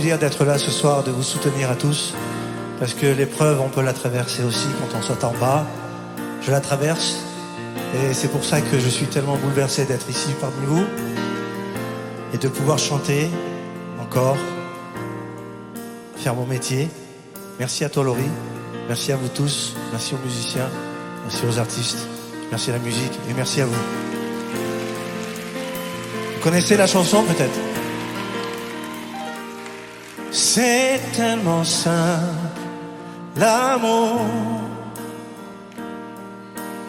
d'être là ce soir, de vous soutenir à tous, parce que l'épreuve, on peut la traverser aussi quand on soit en bas. Je la traverse, et c'est pour ça que je suis tellement bouleversé d'être ici parmi vous, et de pouvoir chanter encore, faire mon métier. Merci à toi Laurie, merci à vous tous, merci aux musiciens, merci aux artistes, merci à la musique, et merci à vous. Vous connaissez la chanson peut-être? C'est tellement simple, l'amour,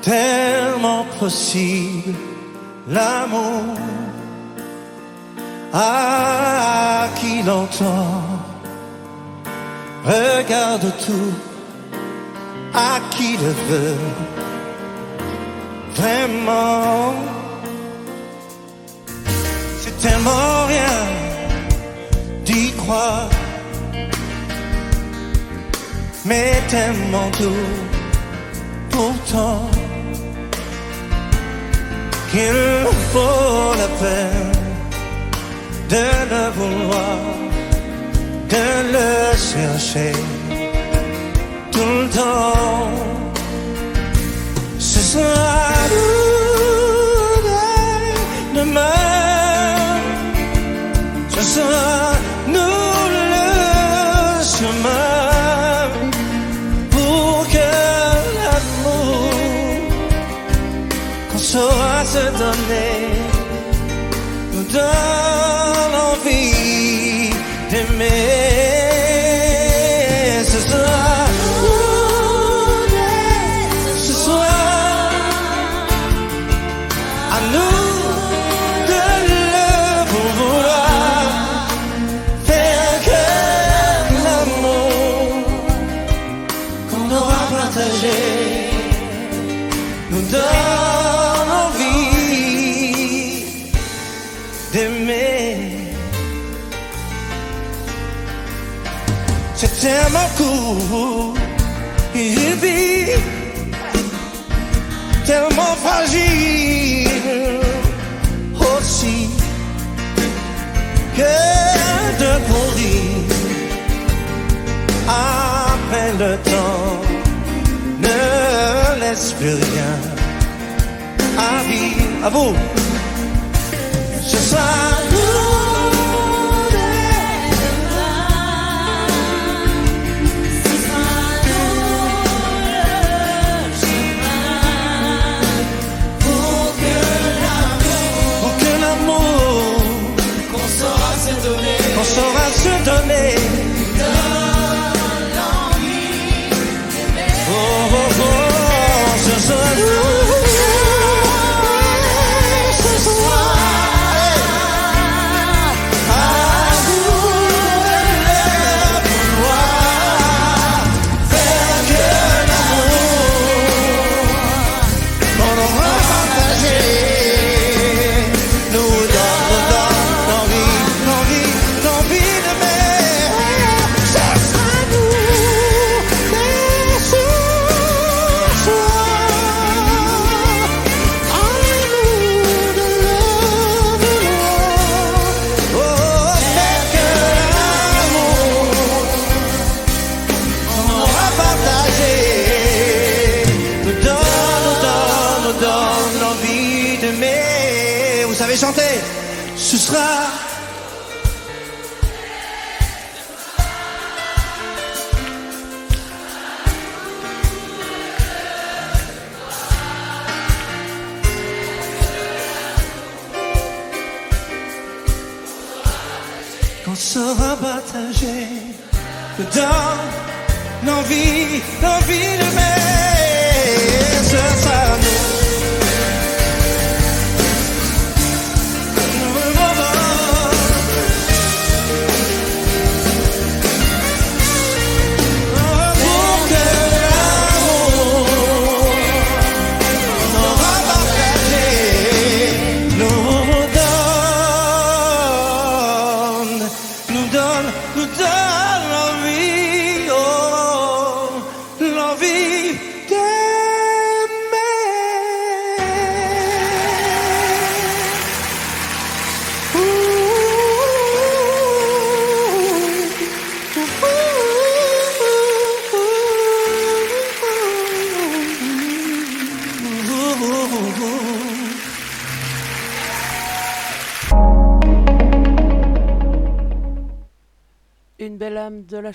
tellement possible, l'amour. À qui l'entend, regarde tout, à qui le veut, vraiment. C'est tellement rien d'y croire, mais tellement tout pourtant qu'il faut la peine de le vouloir, de le chercher tout le temps. Ce sera demain, ce sera C'est tellement fragile aussi que de courir. Après le temps ne laisse plus rien à. À vous, ce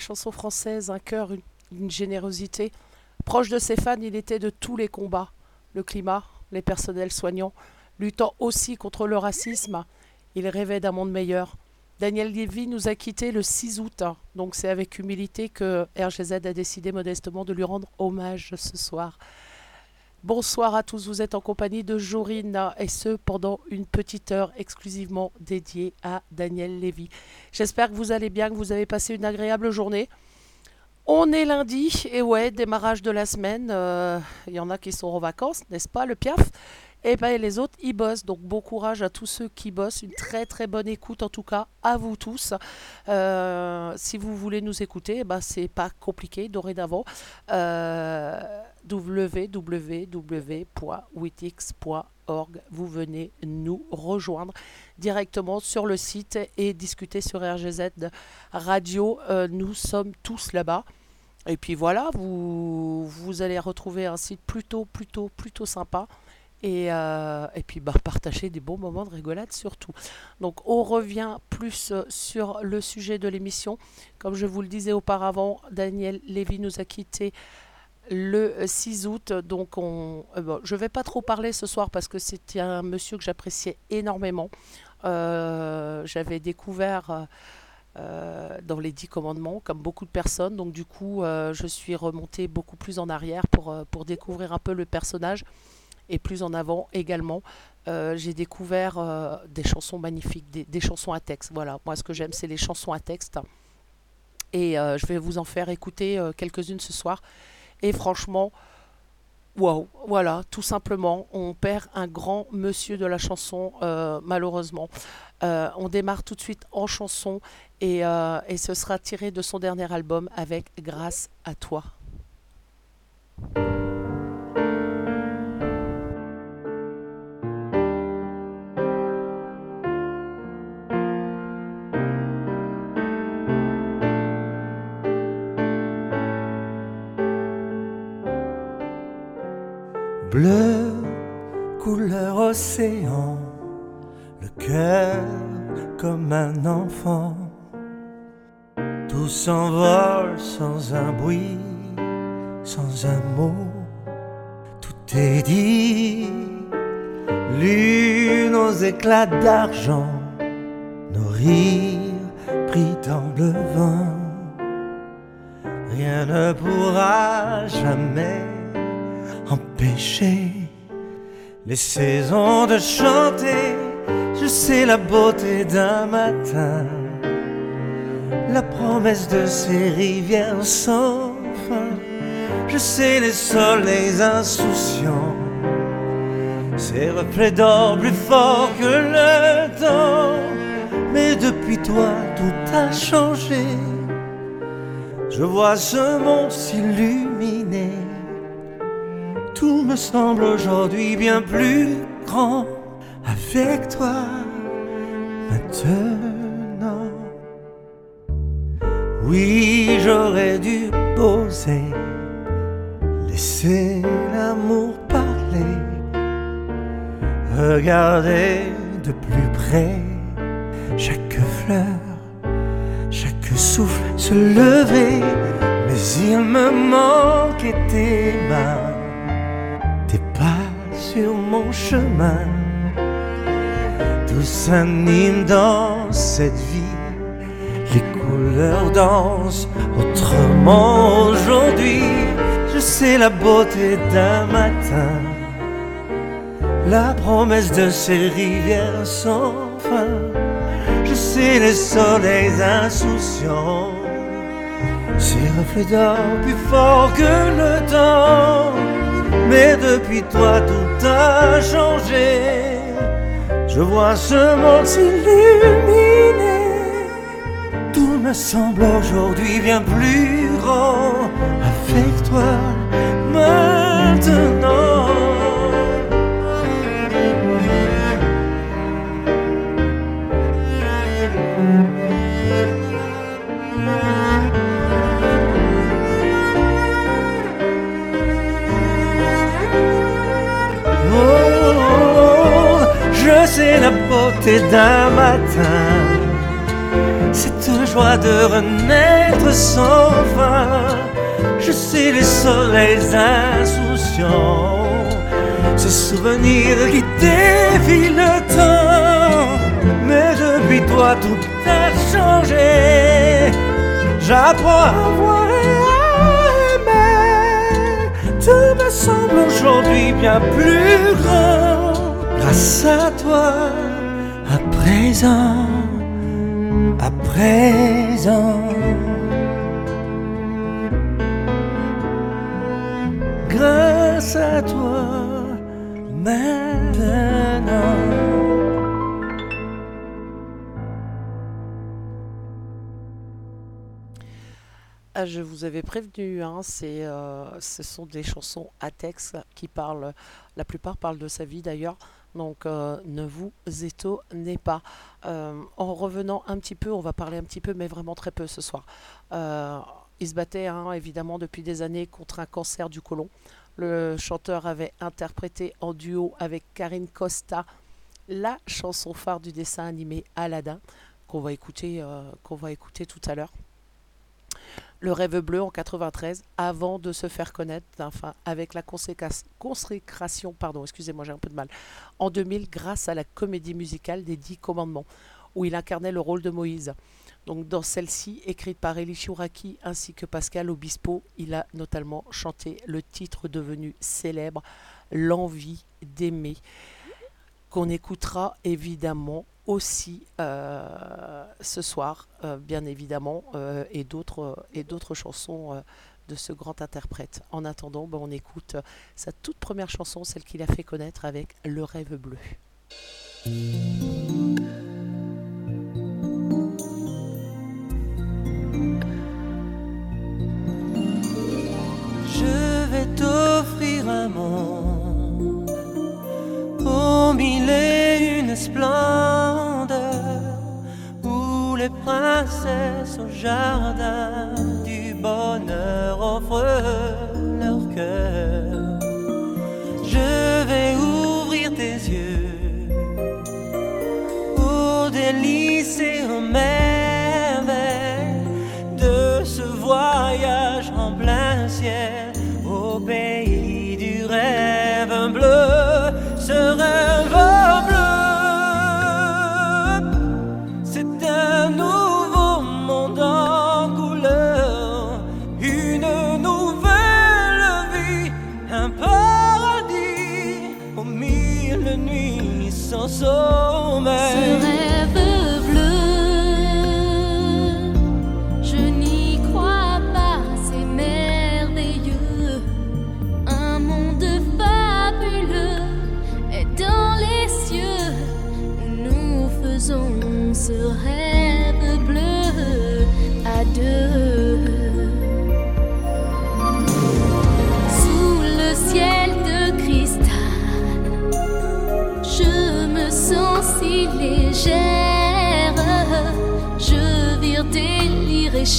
chanson française, un cœur, une, générosité. Proche de ses fans, il était de tous les combats. Le climat, les personnels soignants, luttant aussi contre le racisme. Il rêvait d'un monde meilleur. Daniel Lévy nous a quittés le 6 août, donc c'est avec humilité que RGZ a décidé modestement de lui rendre hommage ce soir. Bonsoir à tous, vous êtes en compagnie de Jorine et ce pendant une petite heure exclusivement dédiée à Daniel Lévy. J'espère que vous allez bien, que vous avez passé une agréable journée. On est lundi et ouais, démarrage de la semaine. Euh, il y en a qui sont en vacances, n'est-ce pas, le piaf? Et ben les autres, ils bossent. Donc bon courage à tous ceux qui bossent. Une très très bonne écoute en tout cas à vous tous. Euh, si vous voulez nous écouter, ben c'est pas compliqué dorénavant. Euh, www.witix.org. Vous venez nous rejoindre directement sur le site et discuter sur RGZ Radio. Euh, nous sommes tous là-bas. Et puis voilà, vous, allez retrouver un site plutôt, plutôt, plutôt sympa et, euh, puis bah, partager des bons moments de rigolade surtout. Donc on revient plus euh, sur le sujet de l'émission. Comme je vous le disais auparavant, Daniel Lévy nous a quittés le 6 août. Donc on, euh, je ne vais pas trop parler ce soir parce que c'était un monsieur que j'appréciais énormément. J'avais découvert... dans les dix commandements, comme beaucoup de personnes. Donc du coup, je suis remontée beaucoup plus en arrière pour, découvrir un peu le personnage. Et plus en avant également, euh, j'ai découvert euh, des chansons magnifiques, des, chansons à texte. Voilà, moi ce que j'aime, c'est les chansons à texte. Et euh, je vais vous en faire écouter quelques-unes ce soir. Et franchement, waouh, voilà, tout simplement, on perd un grand monsieur de la chanson, malheureusement. on démarre tout de suite en chanson et, et ce sera tiré de son dernier album avec Grâce à toi. Bleu, couleur océan, le cœur comme un enfant. Tout s'envole sans un bruit, sans un mot, tout est dit. Lune aux éclats d'argent, nos rires pris dans le vent. Rien ne pourra jamais empêcher les saisons de chanter. Je sais la beauté d'un matin, la promesse de ces rivières sans fin. Je sais les soleils insouciants, ces reflets d'or plus forts que le temps. Mais depuis toi, tout a changé. Je vois ce monde s'illuminer tout me semble aujourd'hui bien plus grand. Avec toi maintenant. Oui, j'aurais dû poser, laisser l'amour parler, regarder de plus près chaque fleur, chaque souffle se lever, mais il me manquait tes mains mon chemin. Tout s'anime dans cette vie, les couleurs dansent autrement aujourd'hui. Je sais la beauté d'un matin, la promesse de ces rivières sans fin. Je sais les soleils insouciants, ces reflets d'or plus forts que le temps mais depuis toi tout a changé. Je vois ce monde s'illuminer. Tout me semble aujourd'hui bien plus grand avec toi maintenant. La beauté d'un matin. Toujours joie de renaître sans fin. Je sais les soleils insouciants, ces souvenirs qui défient le temps. Mais depuis toi tout a changé. J'apprends à voir et à aimer. Tout me semble aujourd'hui bien plus grand. Grâce à à présent, à présent. Grâce à toi, maintenant. Ah, je vous avais prévenu, hein, euh, ce sont des chansons à texte qui parlent, la plupart parlent de sa vie d'ailleurs, donc euh, ne vous étonnez pas. Euh, en revenant un petit peu, on va parler un petit peu, mais vraiment très peu ce soir. Euh, il se battait hein, évidemment depuis des années contre un cancer du côlon. Le chanteur avait interprété en duo avec Karine Costa la chanson phare du dessin animé Aladdin, qu'on va écouter, qu'on va écouter tout à l'heure. Le Rêve Bleu en 93, avant de se faire connaître, enfin avec la consécration, pardon, excusez-moi, j'ai un peu de mal, en 2000 grâce à la comédie musicale des Dix Commandements, où il incarnait le rôle de Moïse. Donc dans celle-ci, écrite par Elie Chouraki ainsi que Pascal Obispo, il a notamment chanté le titre devenu célèbre, L'envie d'aimer, qu'on écoutera évidemment aussi euh, ce soir, euh, bien évidemment, euh, et d'autres chansons de ce grand interprète. En attendant, ben, on écoute sa toute première chanson, celle qu'il a fait connaître avec Le rêve bleu. Je vais t'offrir un monde splendeurs où les princesses au jardin du bonheur offrent leur cœur. Je vais ouvrir tes yeux aux délices et aux merveilles de ce voyage en plein ciel au pays du rêve bleu, ce rêve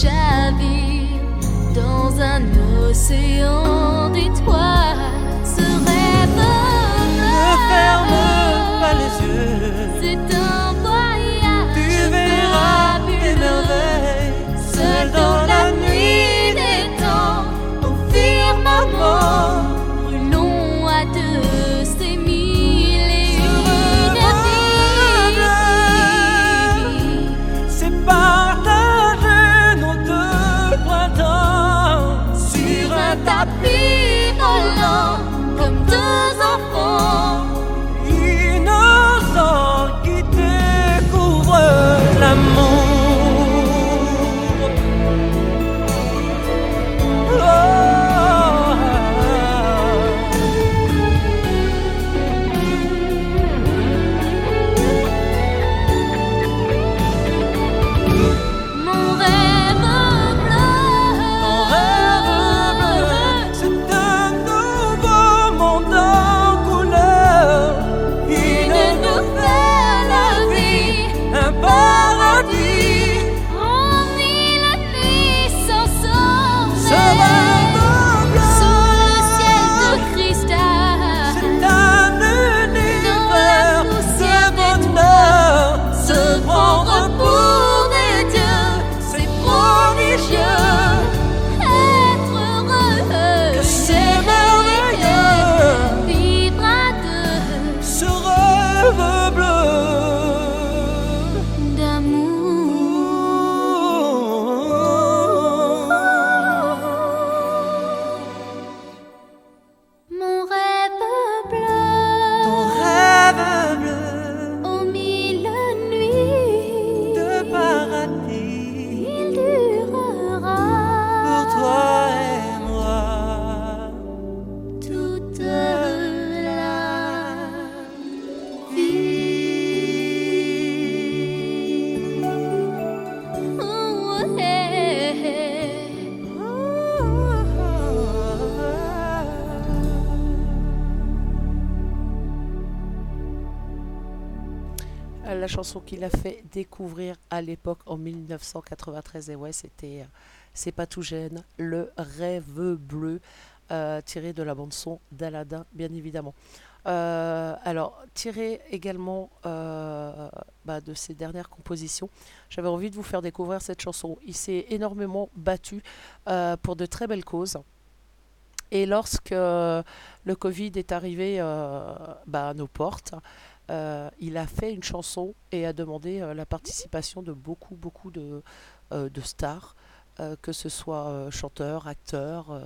chavire dans un océan d'étoiles. Qu'il a fait découvrir à l'époque en 1993. Et ouais, c'était euh, C'est pas tout gêne, le rêve bleu, euh, tiré de la bande-son d'Aladin, bien évidemment. Euh, alors, tiré également bah, de ses dernières compositions, j'avais envie de vous faire découvrir cette chanson. Il s'est énormément battu pour de très belles causes. Et lorsque le Covid est arrivé bah, à nos portes, il a fait une chanson et a demandé la participation de beaucoup, beaucoup de, de stars, que ce soit chanteurs, acteurs.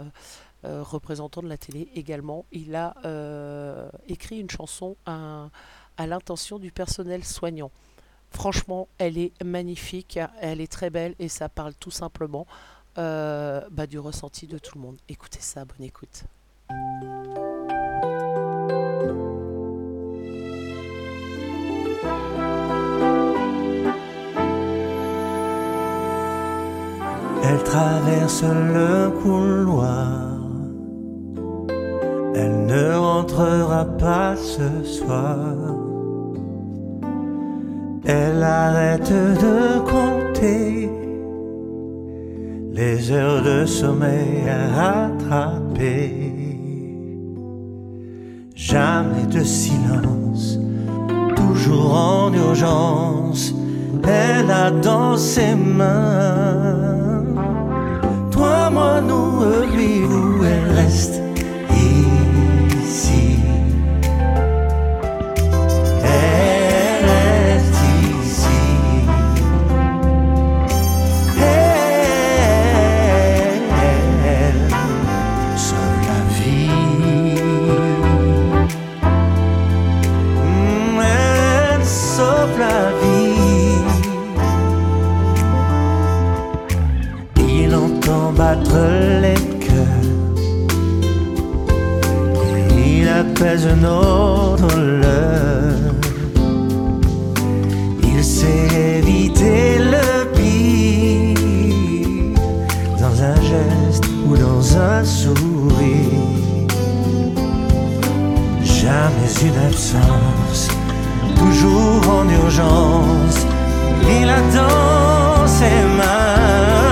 Euh, représentant de la télé également. Il a euh, écrit une chanson à, l'intention du personnel soignant. Franchement, elle est magnifique, elle est très belle et ça parle tout simplement euh, bah, du ressenti de tout le monde. Écoutez ça, bonne écoute. Elle traverse le couloir elle ne rentrera pas ce soir. Elle arrête de compter les heures de sommeil à rattraper. Jamais de silence, toujours en urgence. Elle a dans ses mains, moi, nous, lui, où elle reste notre l'heure. Il sait éviter le pire dans un geste ou dans un sourire. Jamais une absence, toujours en urgence. Il a dans ses mains,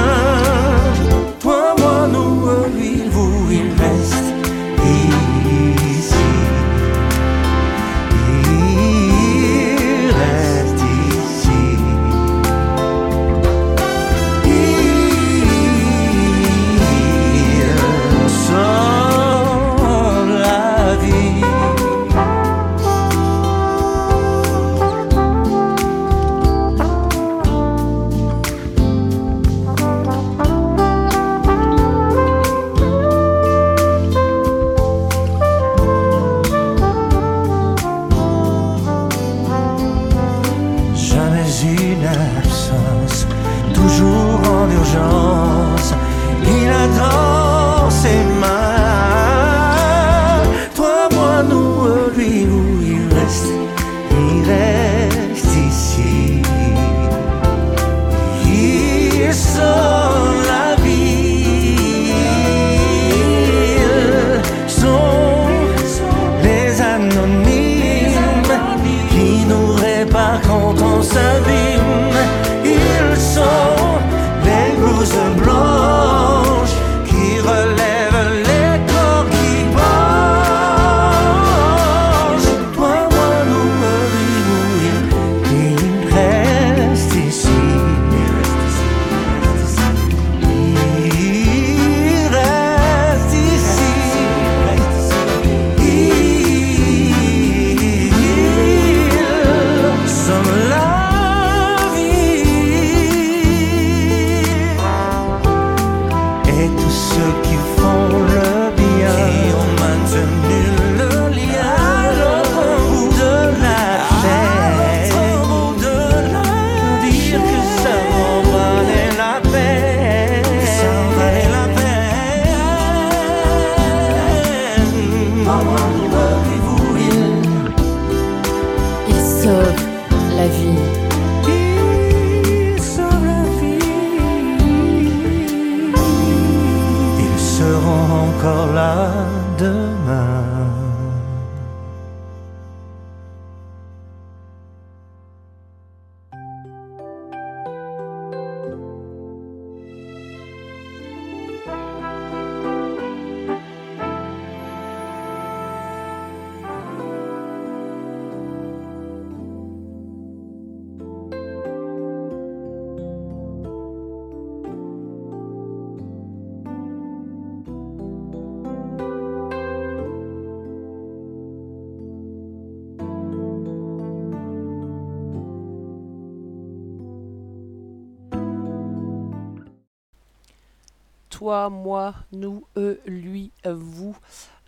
toi, moi, nous, eux, lui, vous.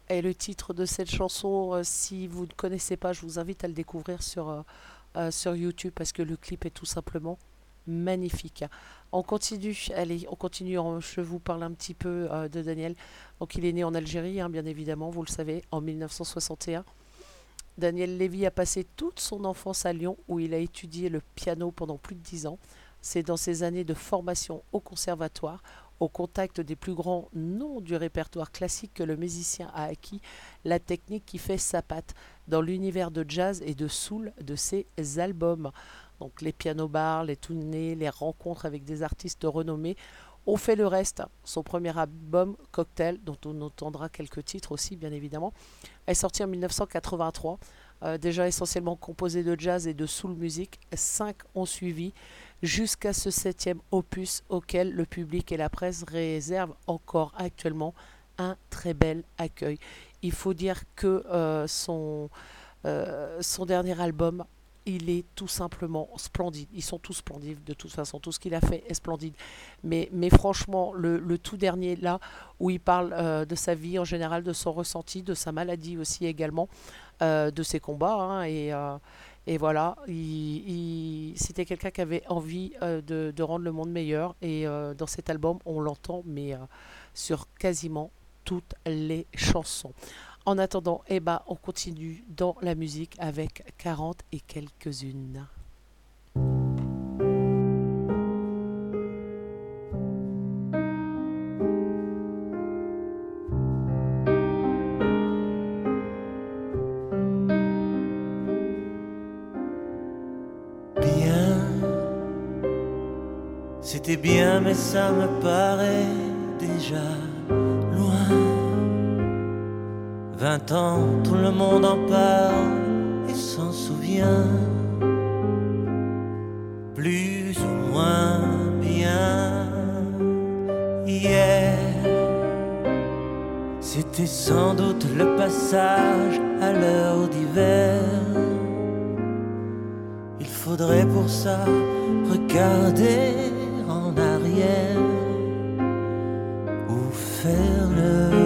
Et le titre de cette chanson, euh, si vous ne connaissez pas, je vous invite à le découvrir sur, euh, euh, sur YouTube parce que le clip est tout simplement magnifique. On continue, allez, on continue. Je vous parle un petit peu de Daniel. Donc, il est né en Algérie, hein, bien évidemment, vous le savez, en 1961. Daniel Lévy a passé toute son enfance à Lyon où il a étudié le piano pendant plus de dix ans. C'est dans ses années de formation au conservatoire, au contact des plus grands noms du répertoire classique que le musicien a acquis la technique qui fait sa patte dans l'univers de jazz et de soul de ses albums. Donc les piano bars, les tournées, les rencontres avec des artistes renommés ont fait le reste. Son premier album, Cocktail, dont on entendra quelques titres aussi, bien évidemment, est sorti en 1983. Euh, déjà essentiellement composé de jazz et de soul music, cinq ont suivi jusqu'à ce septième opus auquel le public et la presse réservent encore actuellement un très bel accueil. Il faut dire que euh, euh, son dernier album il est tout simplement splendide. Ils sont tous splendides de toute façon. Tout ce qu'il a fait est splendide. Mais, franchement, le, tout dernier là, où il parle euh, de sa vie en général, de son ressenti, de sa maladie aussi également, euh, de ses combats. Hein, et, euh, et, voilà, il, c'était quelqu'un qui avait envie de, de, rendre le monde meilleur. Et dans cet album, on l'entend, mais sur quasiment toutes les chansons. En attendant, eh ben, on continue dans la musique avec 40 et quelques-unes. Bien, c'était bien, mais ça me paraît déjà Vingt ans, tout le monde en parle et s'en souvient. Plus ou moins bien. Hier, c'était sans doute le passage à l'heure d'hiver. Il faudrait pour ça regarder en arrière ou faire le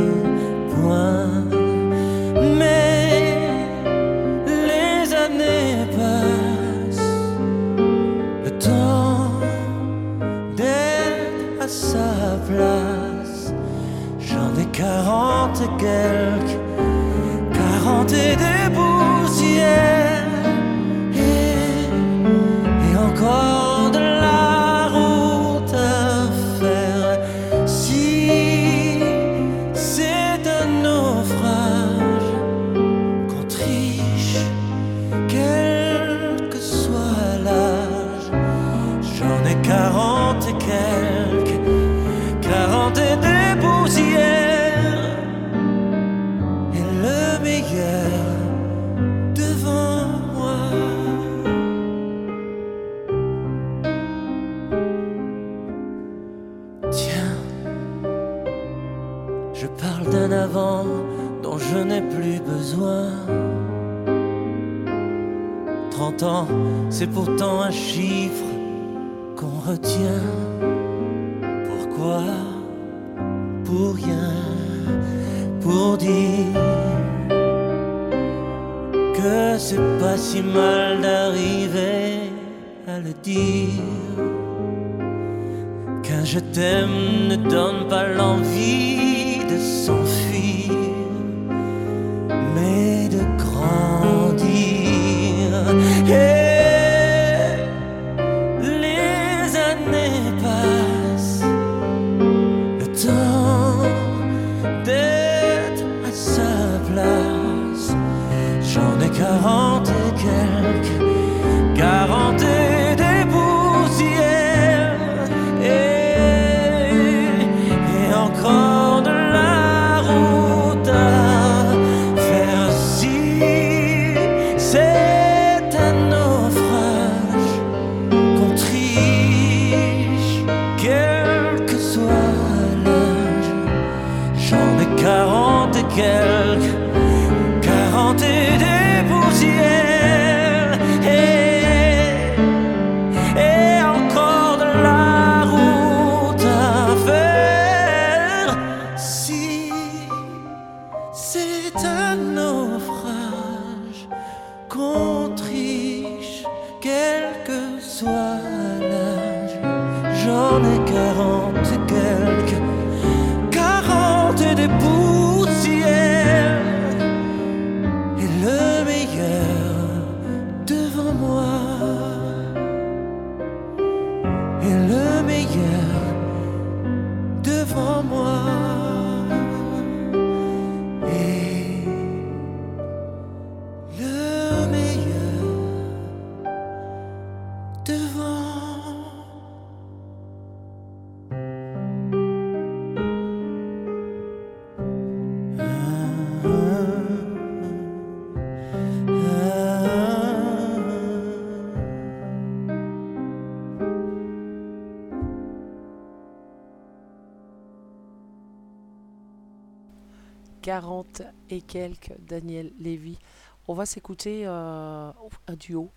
40 et quelques, Daniel Lévy. On va s'écouter euh, un duo,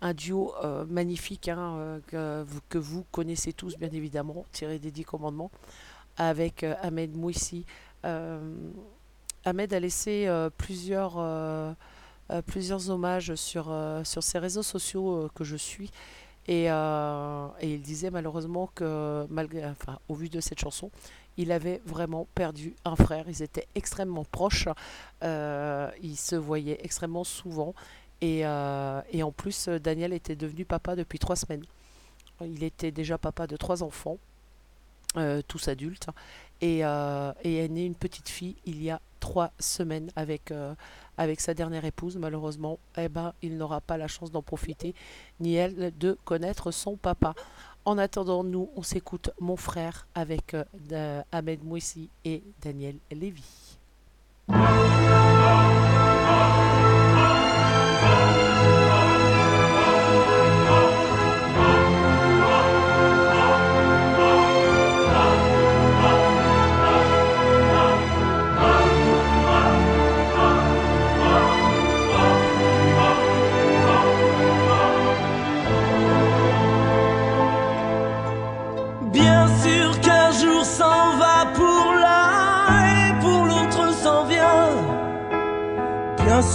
un duo euh, magnifique hein, euh, que, vous, connaissez tous bien évidemment, tiré des Dix Commandements, avec Ahmed Mouissi. Ahmed a laissé plusieurs, plusieurs hommages sur, sur ses réseaux sociaux que je suis. Et, et il disait malheureusement que, malgré, enfin, au vu de cette chanson, il avait vraiment perdu un frère. Ils étaient extrêmement proches. Euh, ils se voyaient extrêmement souvent. Et, euh, et en plus, Daniel était devenu papa depuis trois semaines. Il était déjà papa de trois enfants, euh, tous adultes. Et, et est née une petite fille il y a trois semaines avec, avec sa dernière épouse. Malheureusement, eh ben, il n'aura pas la chance d'en profiter, ni elle de connaître son papa. En attendant, nous, on s'écoute Mon frère avec euh, Ahmed Mouissi et Daniel Lévy.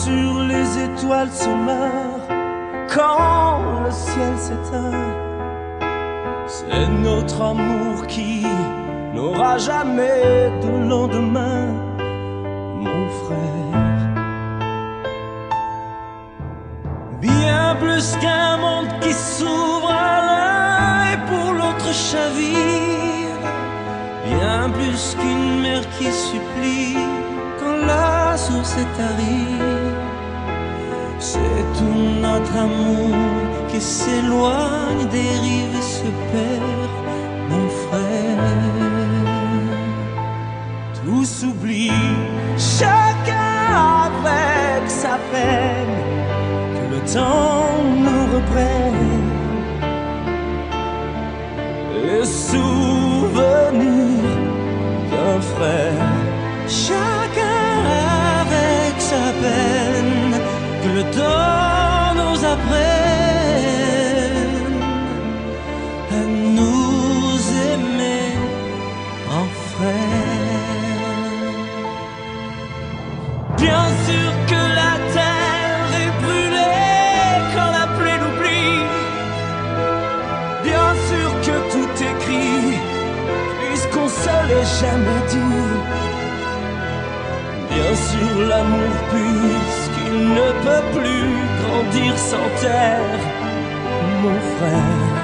Sûr les étoiles se meurent quand le ciel s'éteint. C'est notre amour qui n'aura jamais de lendemain, mon frère. Bien plus qu'un monde qui s'ouvre à l'un et pour l'autre chavire. Bien plus qu'une mer qui supplie quand la source est tarie. C'est tout notre amour qui s'éloigne des rives et se perd, mon frère. Tout s'oublie, chacun avec sa peine que le temps nous reprenne les souvenirs d'un frère. Chacun avec sa peine, que le temps nous apprenne à nous aimer en frère. Bien sûr que la terre est brûlée quand la pluie l'oublie. Bien sûr que tout écrit, puisqu'on se l'est jamais dit. Bien sûr l'amour, puisqu'il ne peut plus grandir sans terre, mon frère.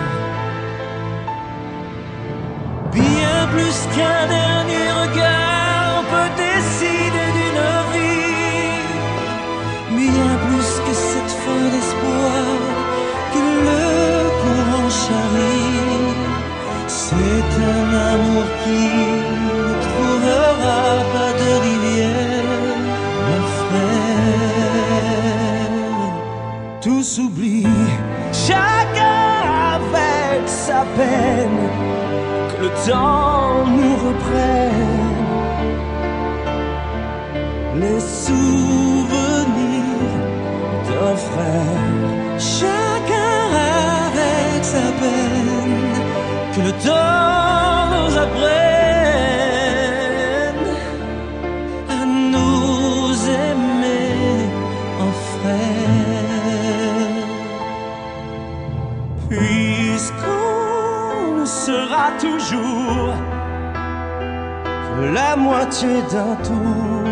Bien plus qu'un dernier regard peut décider d'une vie. Bien plus que cette fin d'espoir que le courant charrie. C'est un amour qui chacun avec sa peine. Que le temps nous reprenne. Les souvenirs d'un frère. Chacun avec sa peine, que le temps moitié d'un tour.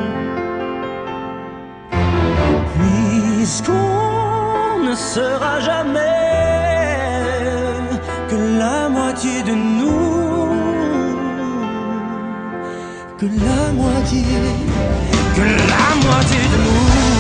Puisqu'on ne sera jamais que la moitié de nous. que la moitié, que la moitié de nous.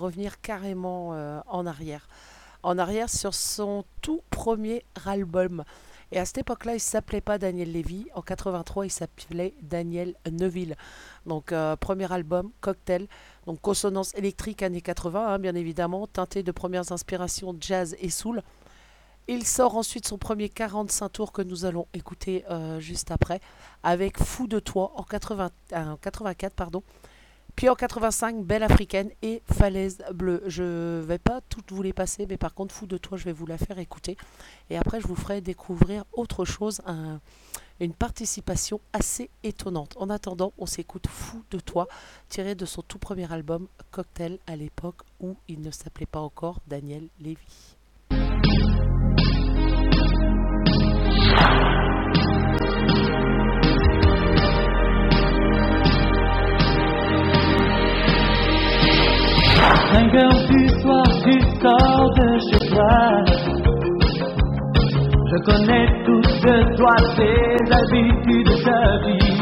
Revenir carrément euh, en arrière. En arrière sur son tout premier album. Et à cette époque-là, il s'appelait pas Daniel Lévy. En 83, il s'appelait Daniel Neuville. Donc, euh, premier album, Cocktail. Donc, consonance électrique années 80, hein, bien évidemment, teinté de premières inspirations jazz et soul. Il sort ensuite son premier 45 tours que nous allons écouter euh, juste après, avec Fou de toi en 80 en 84. Pardon. Puis en 85, Belle Africaine et Falaise Bleue. Je vais pas toutes vous les passer, mais par contre, Fou de toi, je vais vous la faire écouter. Et après, je vous ferai découvrir autre chose, un- une participation assez étonnante. En attendant, on s'écoute Fou de toi, tiré de son tout premier album, Cocktail, à l'époque où il ne s'appelait pas encore Daniel Lévy. Cinq heures du soir, tu sors de chez toi. Je connais toutes de toi, tes habitudes, ta vie.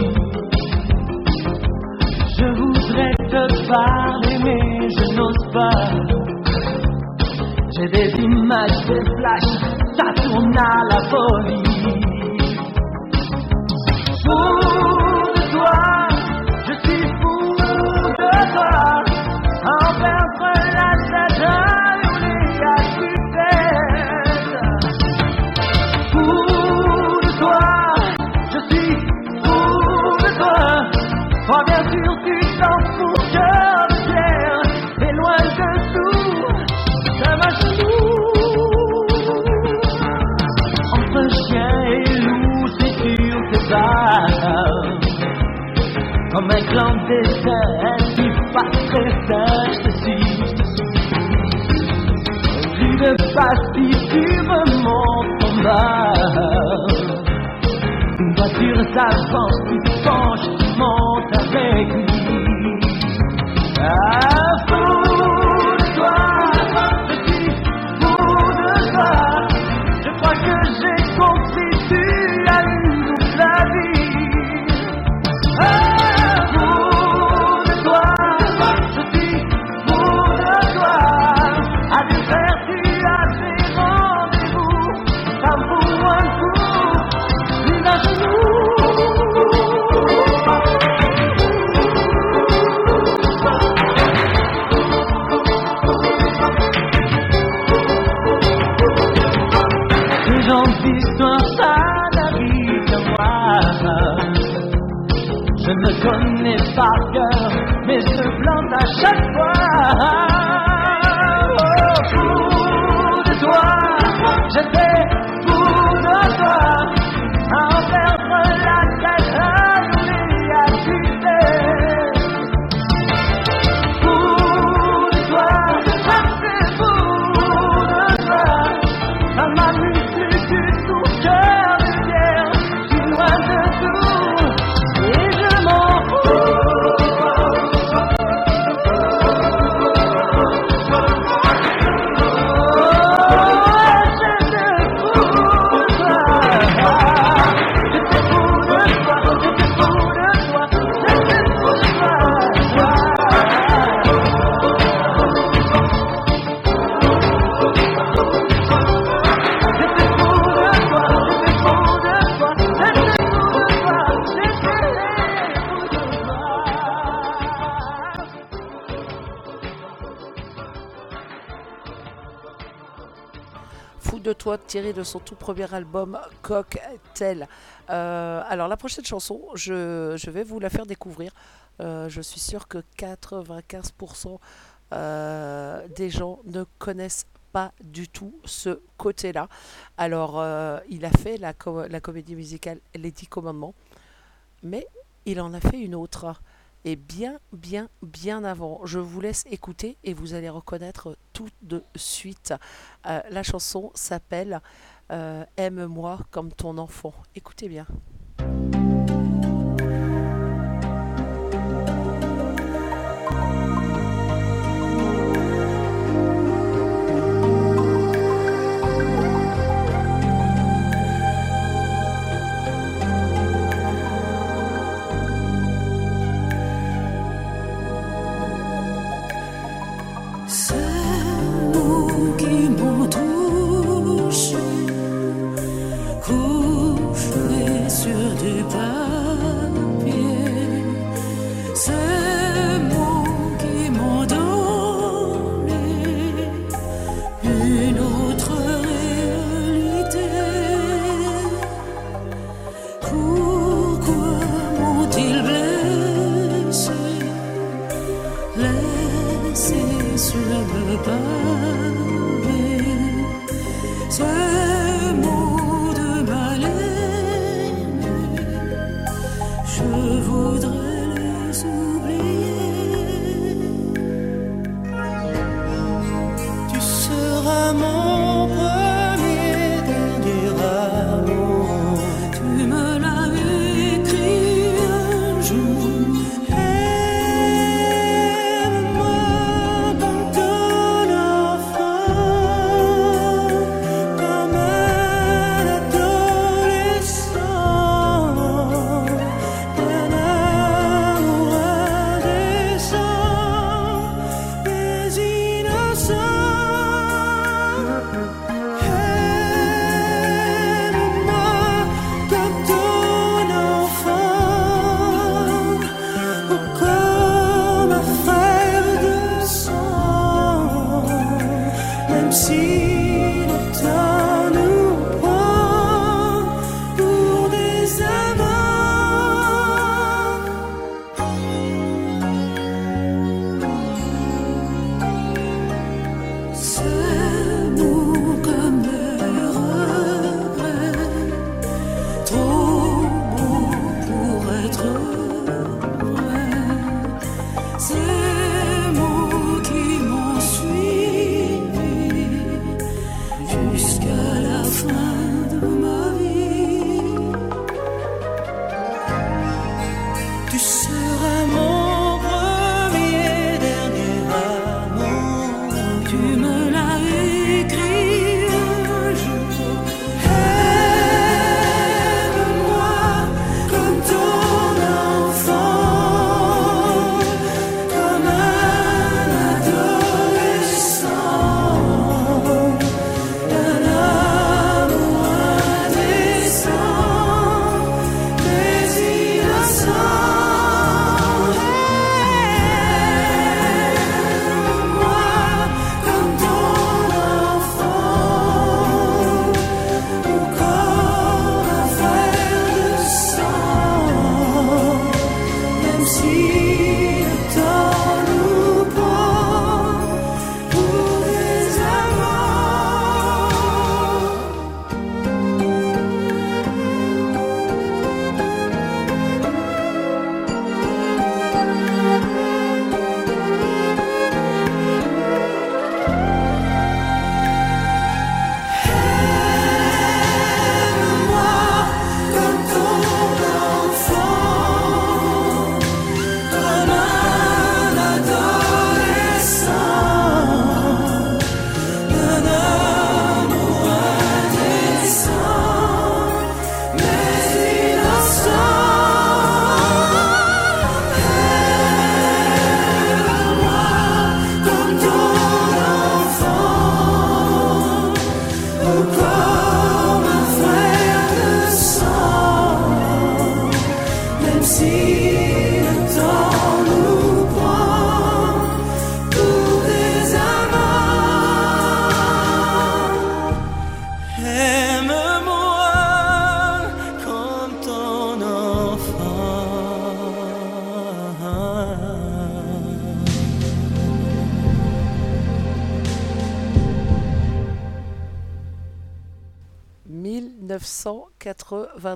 Je voudrais te parler, mais je n'ose pas. J'ai des images, des flashs, ça tourne à la folie. Fou las ventes. Fou de son tout premier album Cocktail. Euh, alors la prochaine chanson, je, vais vous la faire découvrir. Euh, je suis sûre que 95% euh, des gens ne connaissent pas du tout ce côté-là. Alors, il a fait la, la comédie musicale Les Dix Commandements, mais il en a fait une autre. Et bien, bien, bien avant. Je vous laisse écouter et vous allez reconnaître tout de suite. Euh, la chanson s'appelle euh, Aime-moi comme ton enfant. Écoutez bien.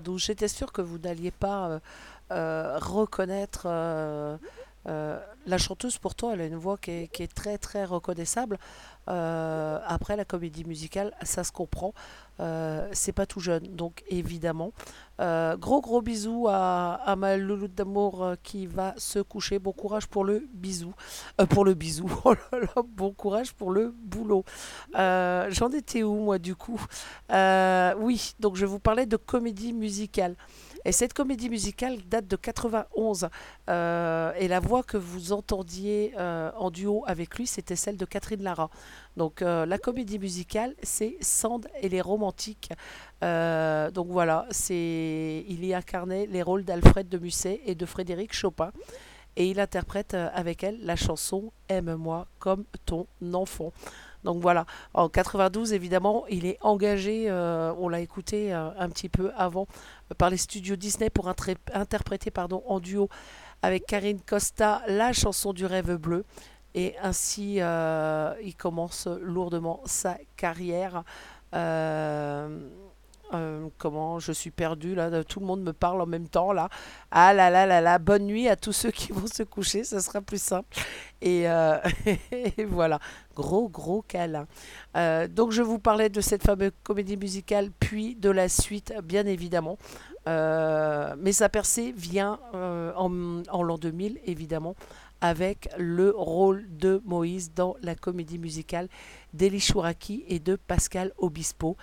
1992. J'étais sûre que vous n'alliez pas euh, euh, reconnaître euh, la chanteuse. Pourtant, elle a une voix qui est, très très reconnaissable. Euh, après, la comédie musicale, ça se comprend. Euh, c'est pas tout jeune, donc évidemment. Euh, gros gros bisous à, à ma d'amour qui va se coucher. Bon courage pour le bisou. Pour le bisou. Oh bon courage pour le boulot. J'en étais où moi du coup? Oui, donc je vous parlais de comédie musicale. Et cette comédie musicale date de 91. Euh, et la voix que vous entendiez euh, en duo avec lui, c'était celle de Catherine Lara. Donc euh, la comédie musicale, c'est Sand et les romantiques. Donc voilà, c'est il y incarnait les rôles d'Alfred de Musset et de Frédéric Chopin. Et il interprète avec elle la chanson Aime-moi comme ton enfant. Donc voilà, en 92 évidemment, il est engagé, euh, on l'a écouté euh, un petit peu avant, euh, par les studios Disney pour interpréter pardon, en duo avec Karine Costa la chanson du rêve bleu. Et ainsi, il commence lourdement sa carrière. Euh, comment je suis perdue là, tout le monde me parle en même temps là. Ah là là là là, bonne nuit à tous ceux qui vont se coucher, ce sera plus simple. Et, euh, et voilà, gros gros câlin. Euh, donc je vous parlais de cette fameuse comédie musicale, puis de la suite, bien évidemment. Mais sa percée vient en, en l'an 2000, évidemment, avec le rôle de Moïse dans la comédie musicale d'Eli Chouraki et de Pascal Obispo.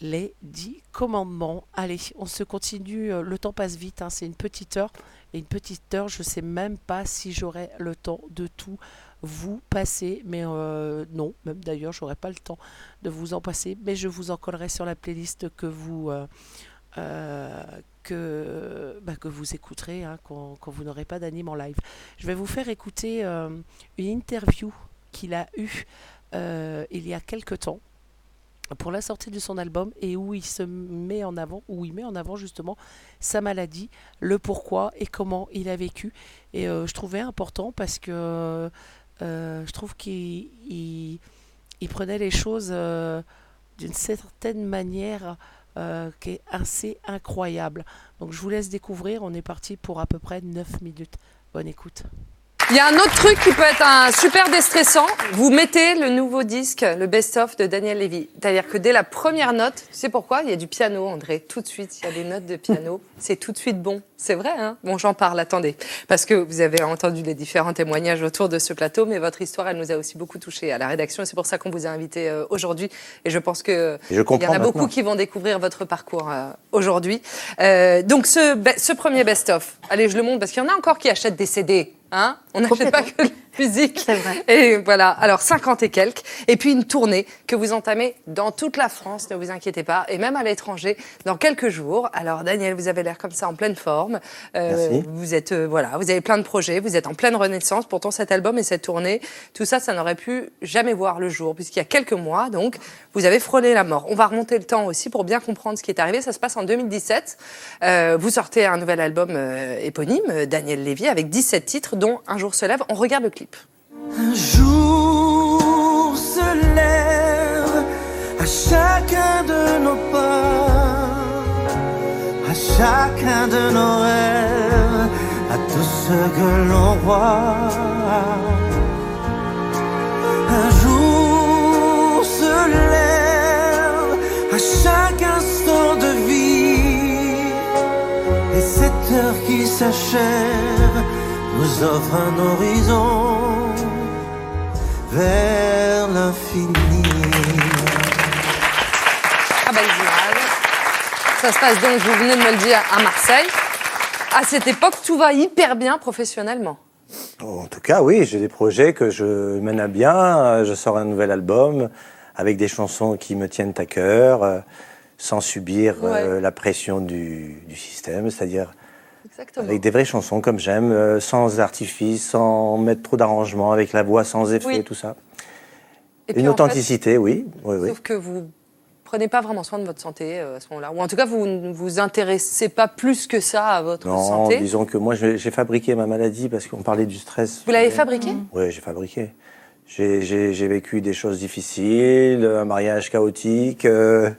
Les dix commandements. Allez, on se continue. euh, Le temps passe vite. hein, c'est une petite heure. Et une petite heure, je sais même pas si j'aurai le temps de tout vous passer. Mais euh, non, même d'ailleurs, j'aurai pas le temps de vous en passer. Mais je vous en collerai sur la playlist que vous, euh, bah, écouterez hein, quand, quand vous n'aurez pas d'anime en live. Je vais vous faire écouter une interview qu'il a eue il y a quelque temps pour la sortie de son album et où il se met en avant, où il met en avant justement sa maladie, le pourquoi et comment il a vécu. Et euh, je trouvais important parce que euh, je trouve qu'il il, il prenait les choses euh, d'une certaine manière qui est assez incroyable. Donc je vous laisse découvrir, on est parti pour à peu près 9 minutes. Bonne écoute. Il y a un autre truc qui peut être un super déstressant. Vous mettez le nouveau disque, le best-of de Daniel Lévy. C'est-à-dire que dès la première note, tu sais pourquoi? Il y a du piano, André. Tout de suite, il y a des notes de piano. C'est tout de suite bon. C'est vrai, hein? Bon, j'en parle, attendez. Parce que vous avez entendu les différents témoignages autour de ce plateau, mais votre histoire, elle nous a aussi beaucoup touchés à la rédaction. Et c'est pour ça qu'on vous a invité euh, aujourd'hui. Et je pense que Je il y en a beaucoup maintenant. qui vont découvrir votre parcours euh, aujourd'hui. Euh, donc, ce, ce premier best-of, allez, je le montre parce qu'il y en a encore qui achètent des CD. Hein? On n'achète pas que musique. C'est vrai. Et voilà, alors 50 et quelques. Et puis une tournée que vous entamez dans toute la France, ne vous inquiétez pas, et même à l'étranger dans quelques jours. Alors Daniel, vous avez l'air comme ça en pleine forme. Euh, Merci. Vous êtes, euh, voilà, vous avez plein de projets, vous êtes en pleine renaissance. Pourtant cet album et cette tournée, tout ça, ça n'aurait pu jamais voir le jour, puisqu'il y a quelques mois, donc, vous avez frôlé la mort. On va remonter le temps aussi pour bien comprendre ce qui est arrivé. Ça se passe en 2017. Euh, vous sortez un nouvel album euh, éponyme, Daniel Lévy, avec 17 titres, dont Un jour se lève. On regarde le clip. Un jour se lève à chacun de nos pas, à chacun de nos rêves, à tout ce que l'on voit. Un jour se lève à chaque instant de vie, et cette heure qui s'achève nous offre un horizon vers l'infini. Ah bah images. Ça se passe donc, vous venez de me le dire, à Marseille. À cette époque, tout va hyper bien professionnellement. En tout cas, oui, j'ai des projets que je mène à bien. Je sors un nouvel album avec des chansons qui me tiennent à cœur, euh, sans subir euh, Ouais. la pression du, du système, c'est-à-dire Exactement. avec des vraies chansons comme j'aime, euh, sans artifice, sans mettre trop d'arrangements, avec la voix sans effet, Oui. tout ça. Et puis, Une en fait, authenticité, oui, oui, oui. Sauf que vous prenez pas vraiment soin de votre santé euh, à ce moment-là. Ou en tout cas, vous ne vous intéressez pas plus que ça à votre Non, santé. disons que moi, j'ai fabriqué ma maladie parce qu'on parlait du stress. Vous l'avez fabriqué? Oui, j'ai fabriqué. J'ai- vécu des choses difficiles, un mariage chaotique, euh,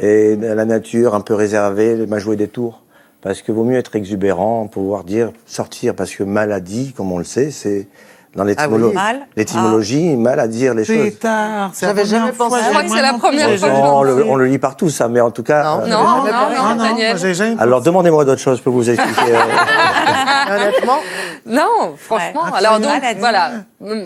Et la nature un peu réservée m'a joué des tours. Parce que vaut mieux être exubérant, pouvoir dire, sortir, parce que maladie, comme on le sait, c'est dans Ah oui. L'étymologie, mal à dire les choses. Pétard, J'avais jamais pensé. Je crois que c'est la non première fois j'ai que je Non, on, le, on le lit partout, ça, mais en tout cas. Non. euh, Non, non, non, Ah non, Daniel. moi, alors demandez-moi d'autres choses, je peux vous expliquer. euh. Honnêtement, Non, franchement. Ouais. Alors donc, voilà.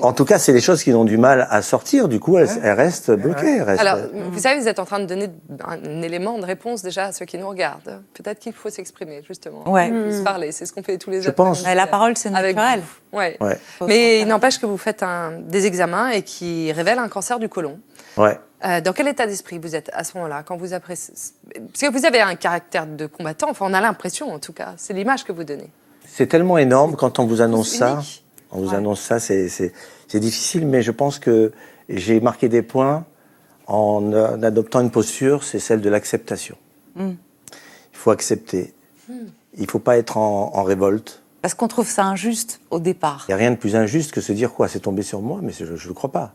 en tout cas, c'est les choses qui ont du mal à sortir, du coup, elles, elles restent bloquées. elles restent- Alors, vous savez, vous êtes en train de donner un élément de réponse déjà à ceux qui nous regardent. Peut-être qu'il faut s'exprimer, justement. Ouais. Se parler, c'est ce qu'on fait tous les Je pense. Mais La parole, c'est Avec naturel. Ouais. Ouais. Il n'empêche que vous faites un- des examens et qui révèlent un cancer du côlon. Ouais. Euh, dans quel état d'esprit vous êtes à ce moment-là quand vous appréciez... Parce que vous avez un caractère de combattant, enfin on a l'impression en tout cas, c'est l'image que vous donnez. C'est tellement énorme quand on vous annonce ça. On vous annonce ça, c'est- difficile, mais je pense que j'ai marqué des points en, en adoptant une posture, c'est celle de l'acceptation. Mm. Il faut accepter. Il ne faut pas être en, en révolte. Parce qu'on trouve ça injuste au départ. Il n'y a rien de plus injuste que se dire quoi, c'est tombé sur moi, mais je ne le crois pas.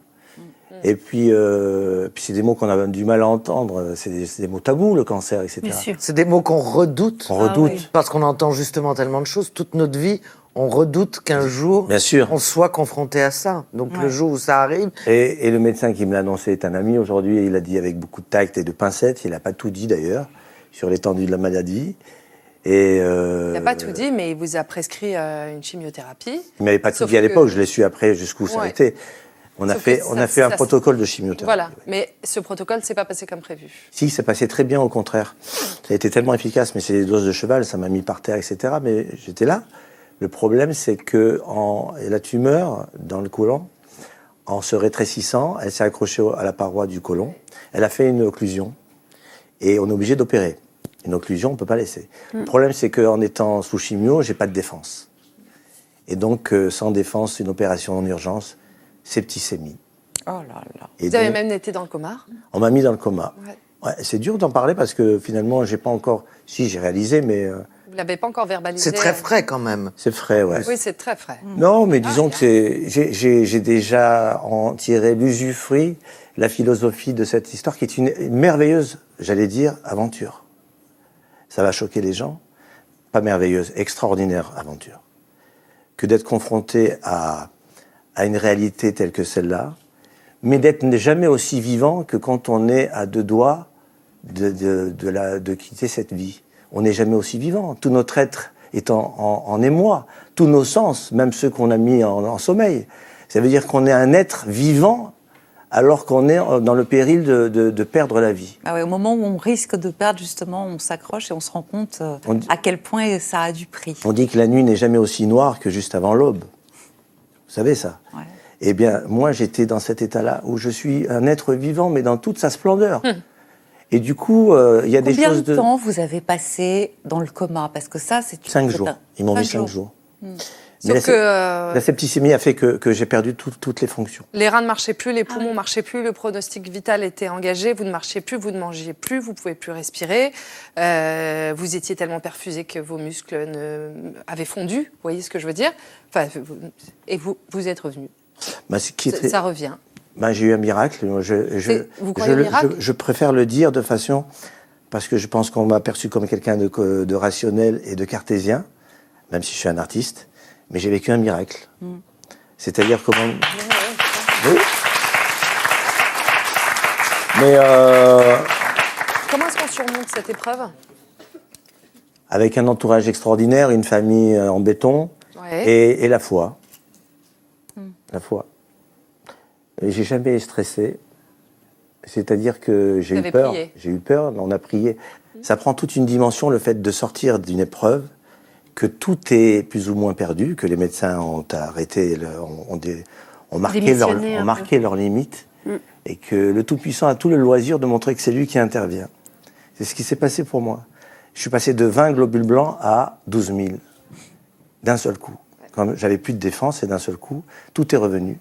Et puis, euh, puis c'est des mots qu'on a du mal à entendre, c'est des, mots tabous, le cancer, etc. c'est des mots qu'on redoute. On redoute. Parce qu'on entend justement tellement de choses. Toute notre vie, on redoute qu'un jour, Bien sûr. on soit confronté à ça. Donc le jour où ça arrive, Et, et le médecin qui me l'a annoncé est un ami aujourd'hui, et il a dit avec beaucoup de tact et de pincettes, il n'a pas tout dit d'ailleurs, sur l'étendue de la maladie. Et euh, Il n'a pas tout dit, mais il vous a prescrit euh, une chimiothérapie. Il m'avait pas tout dit à que- l'époque, je l'ai su après jusqu'où ça a été. On a fait, que on ça- a fait un protocole de chimiothérapie. Voilà, mais ce protocole s'est pas passé comme prévu. Si, ça passait très bien au contraire. Ça a été tellement efficace, mais c'est des doses de cheval, ça m'a mis par terre, etc. Mais j'étais là. Le problème, c'est que en, la tumeur dans le côlon, en se rétrécissant, elle s'est accrochée à la paroi du côlon. Elle a fait une occlusion et on est obligé d'opérer. Une occlusion, on peut pas laisser. Le problème, c'est qu'en étant sous chimio, j'ai pas de défense. Et donc, euh, sans défense, une opération en urgence, septicémie. Oh là là. Et Vous avez même été dans le coma? on m'a mis dans le coma. Ouais. Ouais, c'est dur d'en parler parce que finalement, j'ai pas encore. Si, j'ai réalisé, mais euh, Vous l'avez pas encore verbalisé. c'est très frais quand même. c'est frais, ouais. Oui, c'est très frais. Non, mais disons que j'ai déjà en tiré l'usufruit, la philosophie de cette histoire qui est une merveilleuse, j'allais dire, aventure. Ça va choquer les gens. Pas merveilleuse, extraordinaire aventure. Que d'être confronté à, à une réalité telle que celle-là, mais d'être jamais aussi vivant que quand on est à deux doigts de, de, la, de quitter cette vie. On n'est jamais aussi vivant. Tout notre être est en, en, émoi. Tous nos sens, même ceux qu'on a mis en sommeil. Ça veut dire qu'on est un être vivant alors qu'on est euh, dans le péril de, de, de perdre la vie. Ah ouais, au moment où on risque de perdre, justement, on s'accroche et on se rend compte euh, dit- à quel point ça a du prix. On dit que la nuit n'est jamais aussi noire que juste avant l'aube. Vous savez ça Ouais. Eh bien, moi, j'étais dans cet état-là où je suis un être vivant, mais dans toute sa splendeur. Et du coup, euh, il y a des Combien choses de de... temps vous avez passé dans le coma? Parce que ça, c'est Cinq jours. Ils m'ont mis cinq cinq jours. Mais Sauf la, que euh, la septicémie a fait que, que j'ai perdu tout- toutes les fonctions. les reins ne marchaient plus, les Ah poumons ne marchaient plus, le pronostic vital était engagé, vous ne marchiez plus, vous ne mangiez plus, vous ne pouvez plus respirer. Euh, vous étiez tellement perfusé que vos muscles ne... avaient fondu, vous voyez ce que je veux dire? Enfin, vous- Et vous, vous êtes revenu. Bah, Ça, était- ça revient. bah, j'ai eu un miracle. Je, je, vous je miracle? je- je préfère le dire de façon parce que je pense qu'on m'a perçu comme quelqu'un de rationnel et de cartésien, même si je suis un artiste. Mais j'ai vécu un miracle. Mm. C'est-à-dire comment. Oui. Mais euh, Comment est-ce qu'on surmonte cette épreuve? avec un entourage extraordinaire, une famille euh, en béton Ouais. et, et la foi. La foi. J'ai jamais stressé. C'est-à-dire que j'ai eu peur. J'ai eu peur, on a prié. Ça prend toute une dimension, le fait de sortir d'une épreuve, que tout est plus ou moins perdu, que les médecins ont arrêté, ont, ont des- ont marqué, leur, ont marqué leurs limites, et que le Tout-Puissant a tout le loisir de montrer que c'est lui qui intervient. C'est ce qui s'est passé pour moi. Je suis passé de 20 globules blancs à 12 000, d'un seul coup. Comme j'avais plus de défense, et d'un seul coup, tout est revenu.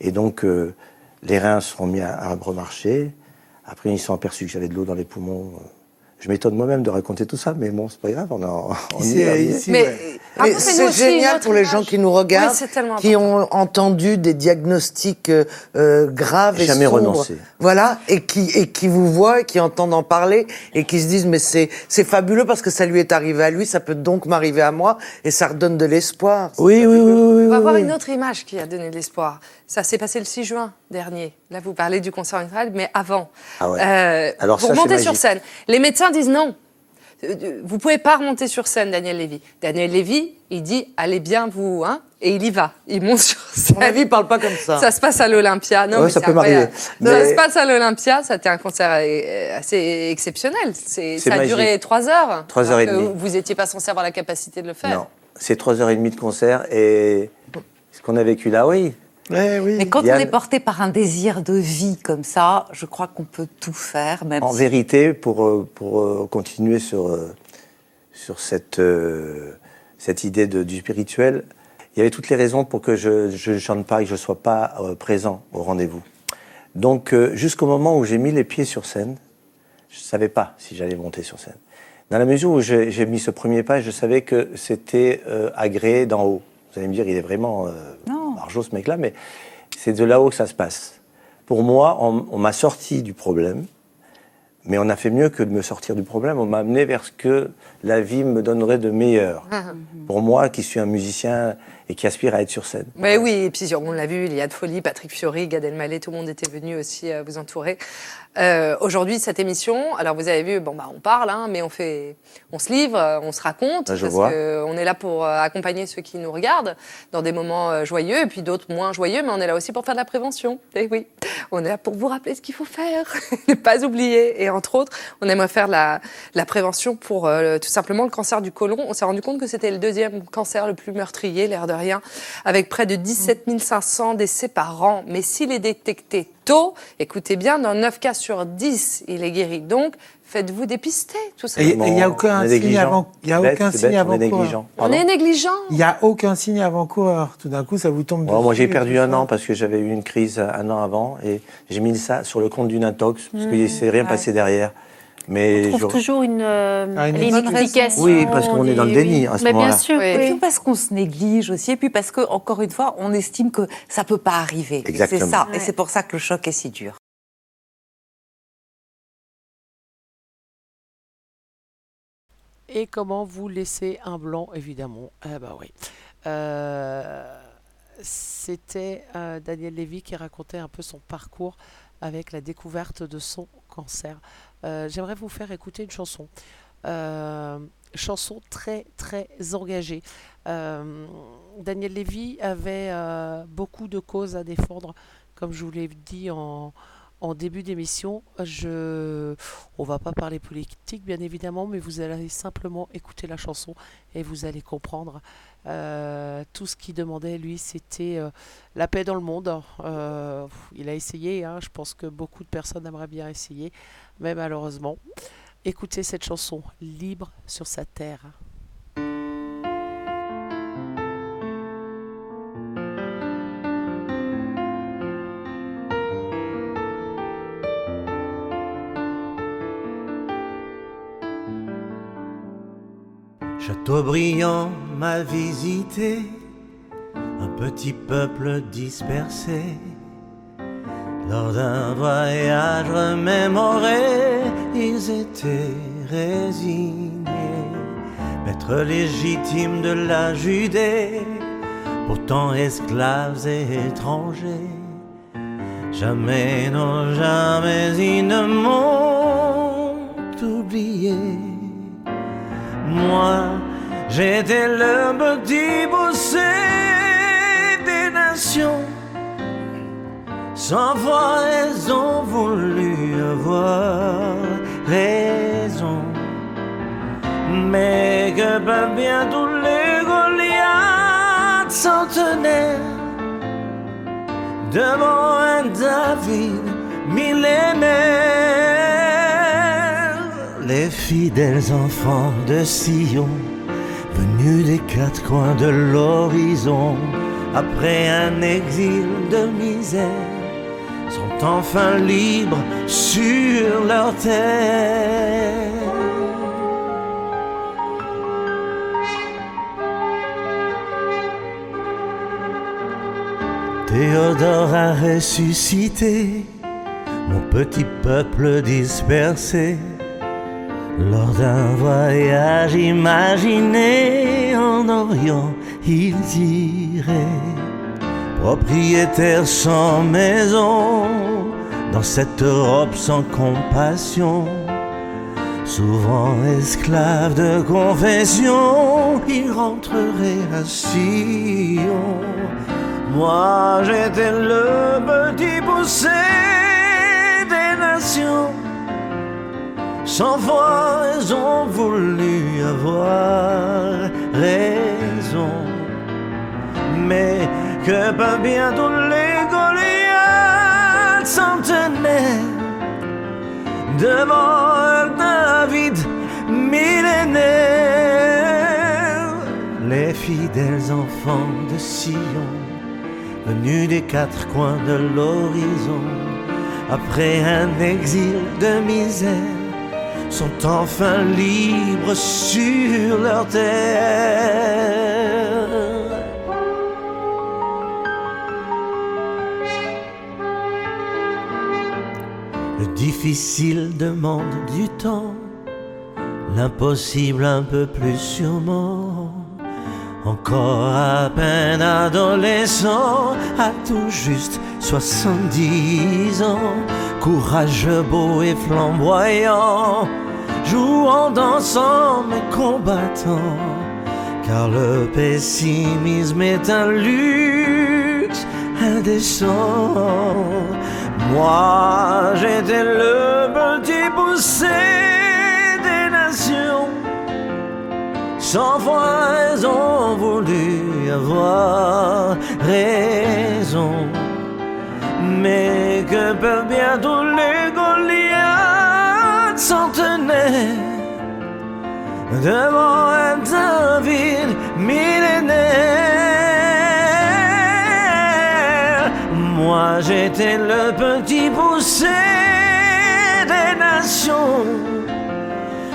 Et donc, euh, les reins se sont mis à, à remarcher. Après, ils se sont aperçus que j'avais de l'eau dans les poumons. Je m'étonne moi-même de raconter tout ça, mais bon, c'est pas grave, on, en, on Ici, y est, ici, Mais, ouais. euh, Mais c'est génial pour les gens qui nous regardent, Oui, qui important. ont entendu des diagnostics euh, euh, graves et Jamais sombres. renoncer. Voilà, et qui et qui vous voient, et qui entendent en parler, et qui se disent mais c'est c'est fabuleux parce que ça lui est arrivé à lui, ça peut donc m'arriver à moi, et ça redonne de l'espoir. Oui, oui, oui, oui. On va oui, voir oui. une autre image qui a donné de l'espoir. Ça s'est passé le 6 juin dernier. Là, vous parlez du concert en Israël, mais avant. Ah ouais. Euh, Alors vous ça, sur scène. Les médecins disent non. Euh, euh, Vous pouvez pas remonter sur scène, Daniel Lévy. Daniel Lévy, il dit allez bien vous, hein, et il y va. Il monte sur scène. Mon avis, parle pas comme ça. Ça se passe à l'Olympia. Non, Ouais, mais ça peut m'arriver. incroyable. Ça Mais- se passe à l'Olympia. C'était un concert euh, assez exceptionnel. Ça a duré trois heures. Trois heures et demie. Vous n'étiez pas censé avoir la capacité de le faire. Non, c'est 3h30 de concert et ce qu'on a vécu là, oui. Oui. Mais quand on est porté par un désir de vie comme ça, je crois qu'on peut tout faire, même En si- vérité, pour, euh, pour euh, continuer sur, euh, sur cette, cette idée de, du spirituel, il y avait toutes les raisons pour que je ne chante pas et que je ne sois pas présent au rendez-vous. Donc, jusqu'au moment où j'ai mis les pieds sur scène, je ne savais pas si j'allais monter sur scène. Dans la mesure où j'ai j'ai mis ce premier pas, je savais que c'était euh, agréé d'en haut. Vous allez me dire, il est vraiment euh, Ce mec-là, mais c'est de là-haut que ça se passe. Pour moi, on, on m'a sorti du problème, mais on a fait mieux que de me sortir du problème. On m'a amené vers ce que la vie me donnerait de meilleur. Pour moi, qui suis un musicien et qui aspire à être sur scène. Mais oui, et puis on l'a vu, il y a de folie, Patrick Fiori, Gad Elmaleh, tout le monde était venu aussi euh, vous entourer. Euh, Aujourd'hui, cette émission, alors vous avez vu, bon bah on parle, hein, mais on fait, on se livre, euh, on se raconte, je parce vois. que on est là pour euh, accompagner ceux qui nous regardent dans des moments joyeux, et puis d'autres moins joyeux, mais on est là aussi pour faire de la prévention. Et oui, on est là pour vous rappeler ce qu'il faut faire, ne pas oublier. Et entre autres, on aimerait faire la, la prévention pour euh, tout simplement le cancer du côlon. On s'est rendu compte que c'était le deuxième cancer le plus meurtrier, l'air de rien, avec près de 17 500 décès par an. Mais s'il est détecté tôt, écoutez bien, dans 9 cas sur 10, il est guéri. Donc, faites-vous dépister, tout Et simplement. il n'y a aucun signe avant, il y a C'est bête, aucun c'est signe bête, on est avant-coureur. négligent. On Pardon est négligent. Il n'y a aucun signe avant-coureur. Tout d'un coup, ça vous tombe Bon, moi, j'ai perdu un ça. an parce que j'avais eu une crise un an avant et j'ai mis ça sur le compte d'une intox parce qu'il ne s'est rien ouais. passé derrière. Mais On trouve je- toujours une, euh, Ah, une une bonne raison. explication. Oui, parce qu'on est dans le déni à ce Mais bien moment-là. sûr, Oui. Et oui. puis parce qu'on se néglige aussi, et puis parce que encore une fois, on estime que ça peut pas arriver. Exactement. C'est ça, et c'est pour ça que le choc est si dur. Et comment vous laisser un blanc, évidemment? Eh ben oui. Euh, C'était euh, Daniel Lévy qui racontait un peu son parcours avec la découverte de son cancer. Euh, J'aimerais vous faire écouter une chanson. Euh, chanson très très engagée. Euh, Daniel Lévy avait beaucoup de causes à défendre, comme je vous l'ai dit en, en début d'émission. Je, on va pas parler politique bien évidemment, mais vous allez simplement écouter la chanson et vous allez comprendre. Euh, tout ce qu'il demandait lui, c'était euh, la paix dans le monde. Euh, il a essayé. hein, je pense que beaucoup de personnes aimeraient bien essayer, mais malheureusement. Écoutez cette chanson, Libre sur sa terre. Chateaubriand m'a visité, un petit peuple dispersé. Lors d'un voyage remémoré, ils étaient résignés, maîtres légitimes de la Judée, pourtant esclaves et étrangers. Jamais, non, jamais ils ne m'ont oublié. Moi, j'étais le petit bossé des nations. Sans fois elles ont voulu avoir raison. Mais que peuvent bien tous les Goliaths centenaires? Devant un David millénaire. Les fidèles enfants de Sion, Venu des quatre coins de l'horizon, après un exil de misère, sont enfin libres sur leur terre. Théodore a ressuscité mon petit peuple dispersé lors d'un voyage imaginé en Orient. Il dirait propriétaire sans maison dans cette Europe sans compassion. Souvent esclave de confession, il rentrerait à Sion. Moi j'étais le petit poussé des nations. Sans foi, elles ont voulu avoir raison. Mais que pas bien tous les Goliaths centenaires devant David millénaire. Les fidèles enfants de Sion, venus des quatre coins de l'horizon, après un exil de misère, sont enfin libres sur leur terre. Le difficile demande du temps, l'impossible un peu plus sûrement. Encore à peine adolescent, à tout juste 70 ans, courageux, beau et flamboyant, jouant, dansant, mais combattant, car le pessimisme est un luxe indécent. Moi, j'étais le petit poussé Sans foi, elles ont voulu avoir raison. Mais que peuvent bien tous les Goliaths centenaires devant un David millénaire. Moi j'étais le petit poussé des nations.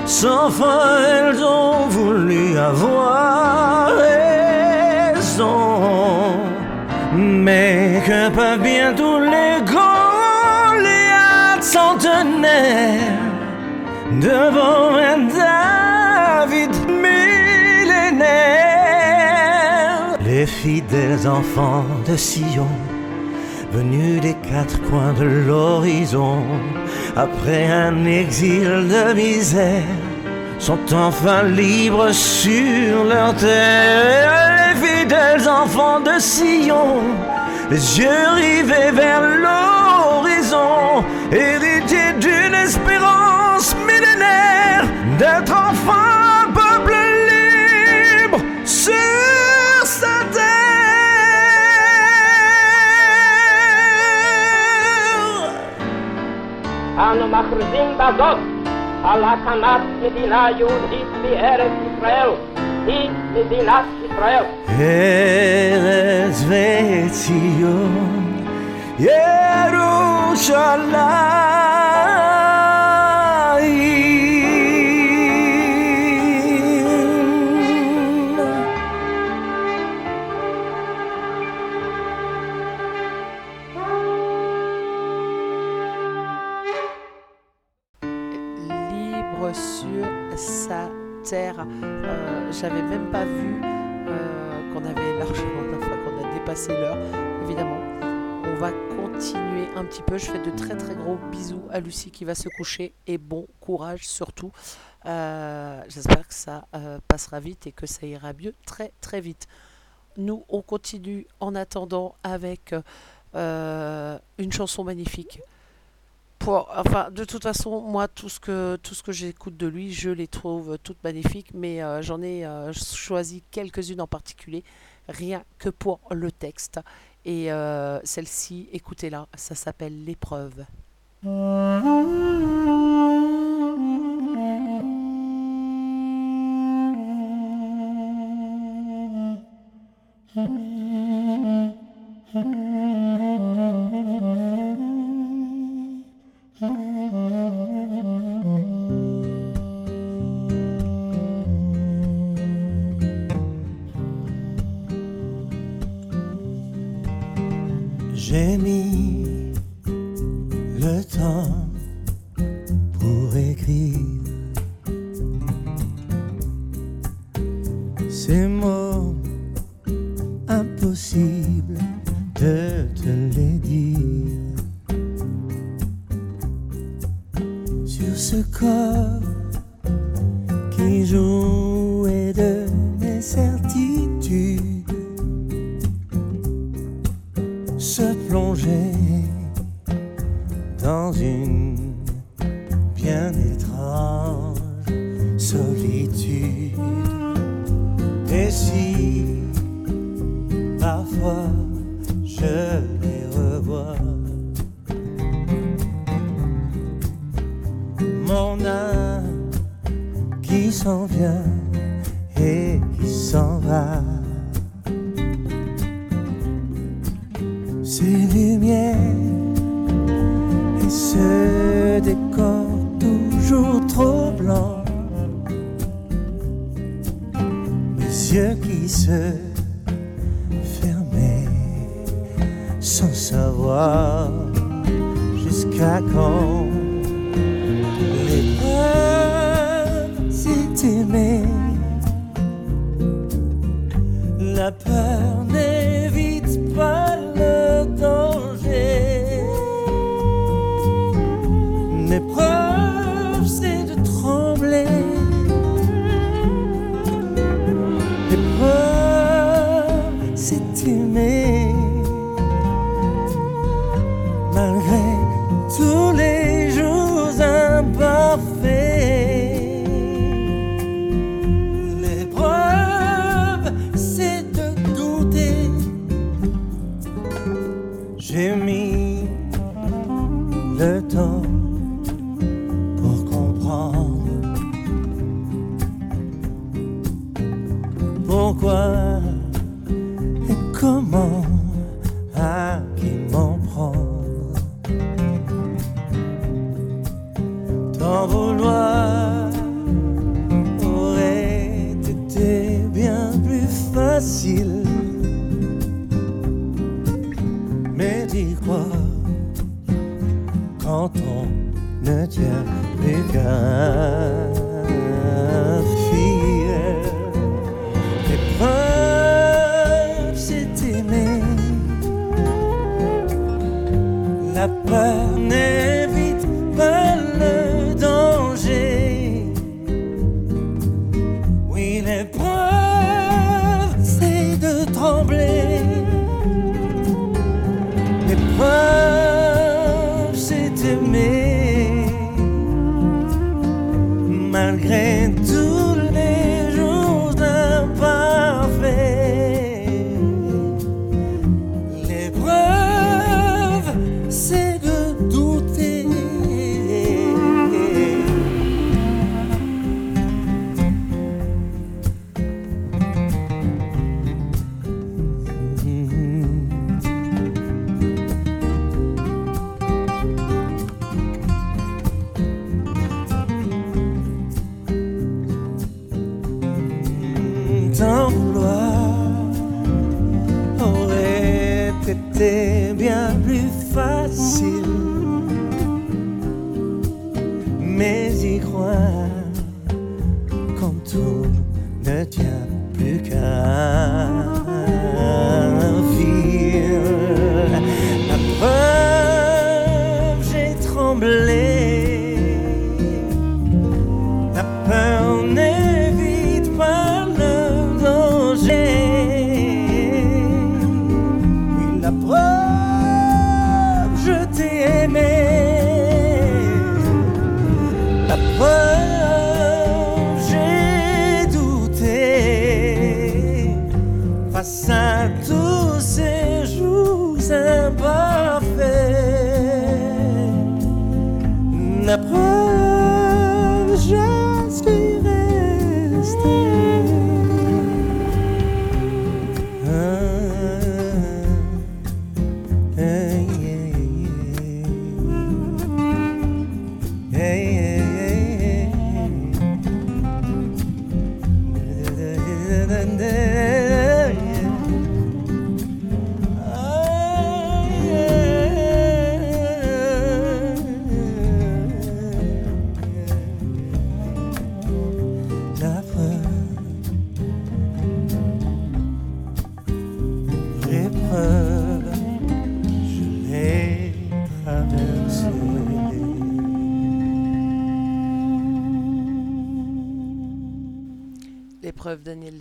Sans foi, elles ont voulu avoir raison. Mais que peuvent bien tous les Goliaths centenaires devant un David millénaire? Les fidèles enfants de Sion, venus des quatre coins de l'horizon, après un exil de misère, sont enfin libres sur leur terre. Les fidèles enfants de Sion, les yeux rivés vers l'horizon, héritiers d'une espérance millénaire d'être enfin אנו מכריזים בזאת על הקמת מדינה יהודית בארץ ישראל. היא מדינת ישראל. ארץ וציון, ירושלים. Terre. Euh, J'avais même pas vu euh, qu'on avait largement, enfin qu'on a dépassé l'heure, évidemment. On va continuer un petit peu. Je fais de très très gros bisous à Lucie qui va se coucher et bon courage surtout. Euh, J'espère que ça euh, passera vite et que ça ira mieux très très vite. Nous, on continue en attendant avec une chanson magnifique enfin, de toute façon, moi, tout ce que, j'écoute de lui, je les trouve toutes magnifiques, mais euh, j'en ai euh, choisi quelques-unes en particulier, rien que pour le texte. Et euh, celle-ci, écoutez-la, ça s'appelle L'épreuve.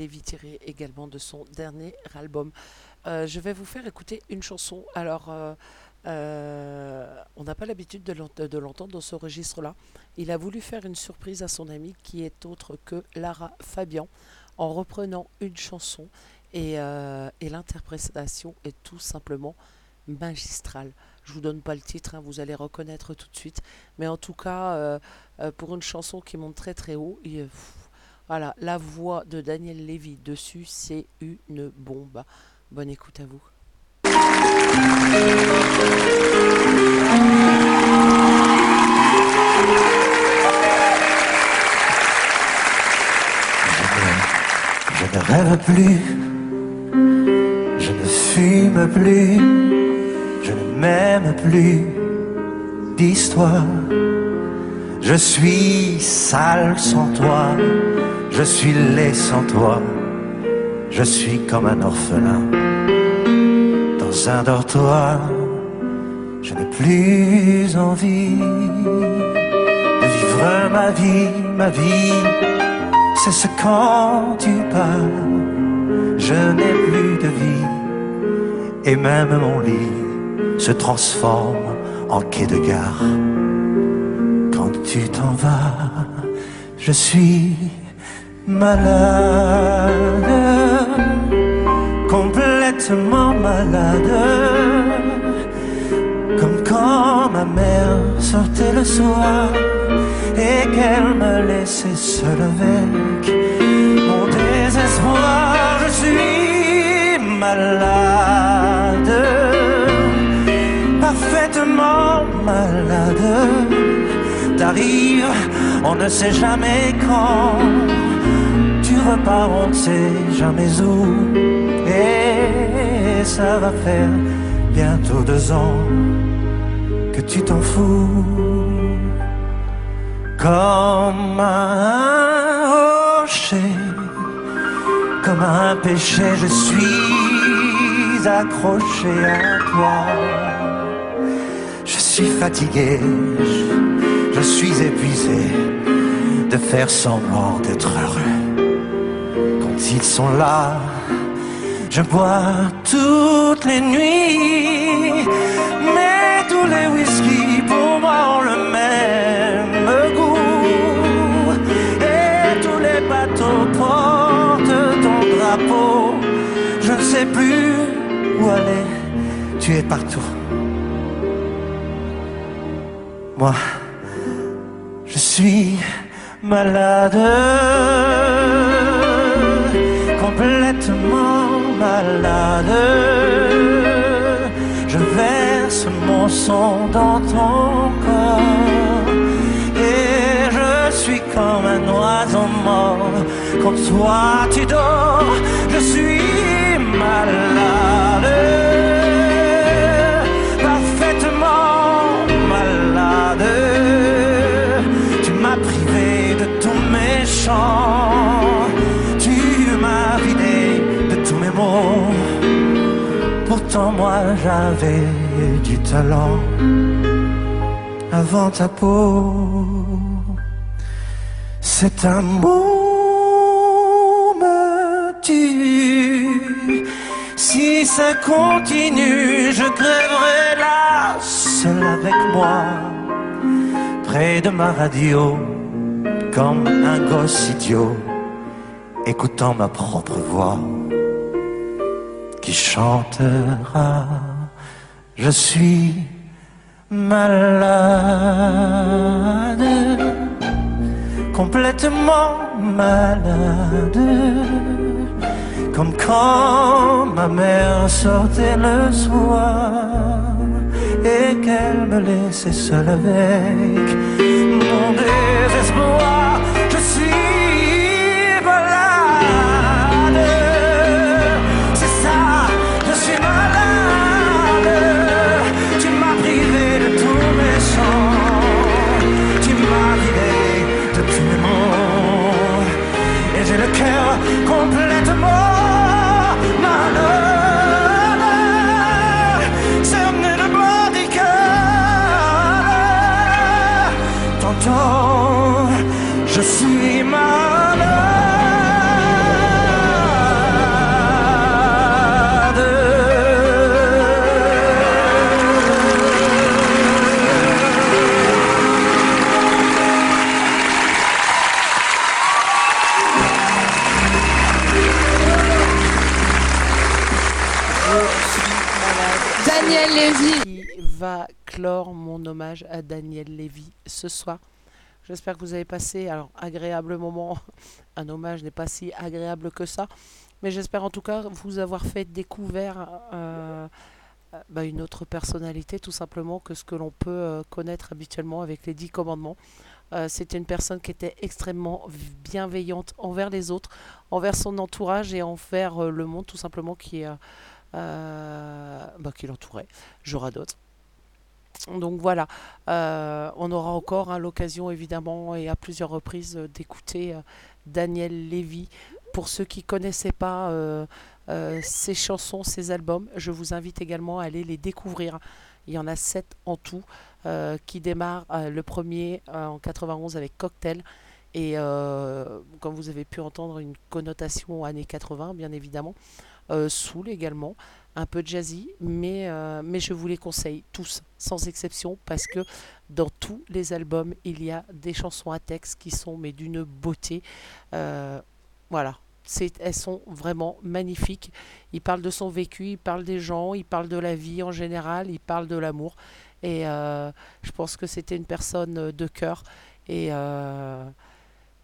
Lévy, tiré également de son dernier album. Euh, je vais vous faire écouter une chanson. Alors, euh, euh, on n'a pas l'habitude de l'ent- de l'entendre dans ce registre-là. Il a voulu faire une surprise à son ami qui est autre que Lara Fabian en reprenant une chanson et, l'interprétation est tout simplement magistrale. Je vous donne pas le titre, hein, vous allez reconnaître tout de suite. Mais en tout cas, pour une chanson qui monte très très haut, il- pff, voilà, la voix de Daniel Lévy dessus, c'est une bombe. Bonne écoute à vous. Je ne rêve plus, je ne fume plus, je ne m'aime plus d'histoire. Je suis sale sans toi, je suis laid sans toi, je suis comme un orphelin dans un dortoir. Je n'ai plus envie de vivre ma vie, ma vie c'est ce quand tu pars, je n'ai plus de vie, et même mon lit se transforme en quai de gare. Quand tu t'en vas, je suis malade, complètement malade, comme quand ma mère sortait le soir et qu'elle me laissait seul avec mon désespoir. Je suis malade, parfaitement malade. T'arrives, on ne sait jamais quand. Tu repars, on ne sait jamais où. Et ça va faire bientôt deux ans que tu t'en fous comme un rocher, comme un péché, je suis accroché à toi. Je suis fatigué, je suis épuisé de faire semblant d'être heureux. Ils sont là, je bois toutes les nuits, mais tous les whisky pour moi ont le même goût. Et tous les bateaux portent ton drapeau. Je ne sais plus où aller, tu es partout. Moi, je suis malade, complètement malade. Je verse mon sang dans ton corps et je suis comme un oiseau mort. Quand toi tu dors, je suis malade, parfaitement malade. Tu m'as privé de tous mes chants, Moi j'avais du talent avant ta peau. Cet amour me tue. Si ça continue, je crèverai là, seul avec moi, près de ma radio, comme un gosse idiot, écoutant ma propre voix qui chantera. Je suis malade, complètement malade, comme quand ma mère sortait le soir et qu'elle me laissait seule avec mon désespoir. À Daniel Lévy ce soir. J'espère que vous avez passé un agréable moment. Un hommage n'est pas si agréable que ça. Mais j'espère en tout cas vous avoir fait découvrir euh, euh, bah, une autre personnalité tout simplement que ce que l'on peut euh, connaître habituellement avec les dix commandements. C'était une personne qui était extrêmement bienveillante envers les autres, envers son entourage et envers le monde tout simplement qui, bah, qui l'entourait. J'aurai d'autres. Donc voilà, on aura encore hein, l'occasion évidemment et à plusieurs reprises d'écouter Daniel Lévy pour ceux qui ne connaissaient pas euh, euh, ces chansons, ces albums, je vous invite également à aller les découvrir. Il y en a sept en tout euh, qui démarrent le premier en 91 avec Cocktail et comme vous avez pu entendre une connotation années 80 bien évidemment. Soul également, un peu jazzy, mais, mais je vous les conseille tous, sans exception, parce que dans tous les albums, il y a des chansons à texte qui sont mais d'une beauté. voilà, elles sont vraiment magnifiques. Il parle de son vécu, il parle des gens, il parle de la vie en général, il parle de l'amour. Et euh, je pense que c'était une personne de cœur. Et, euh,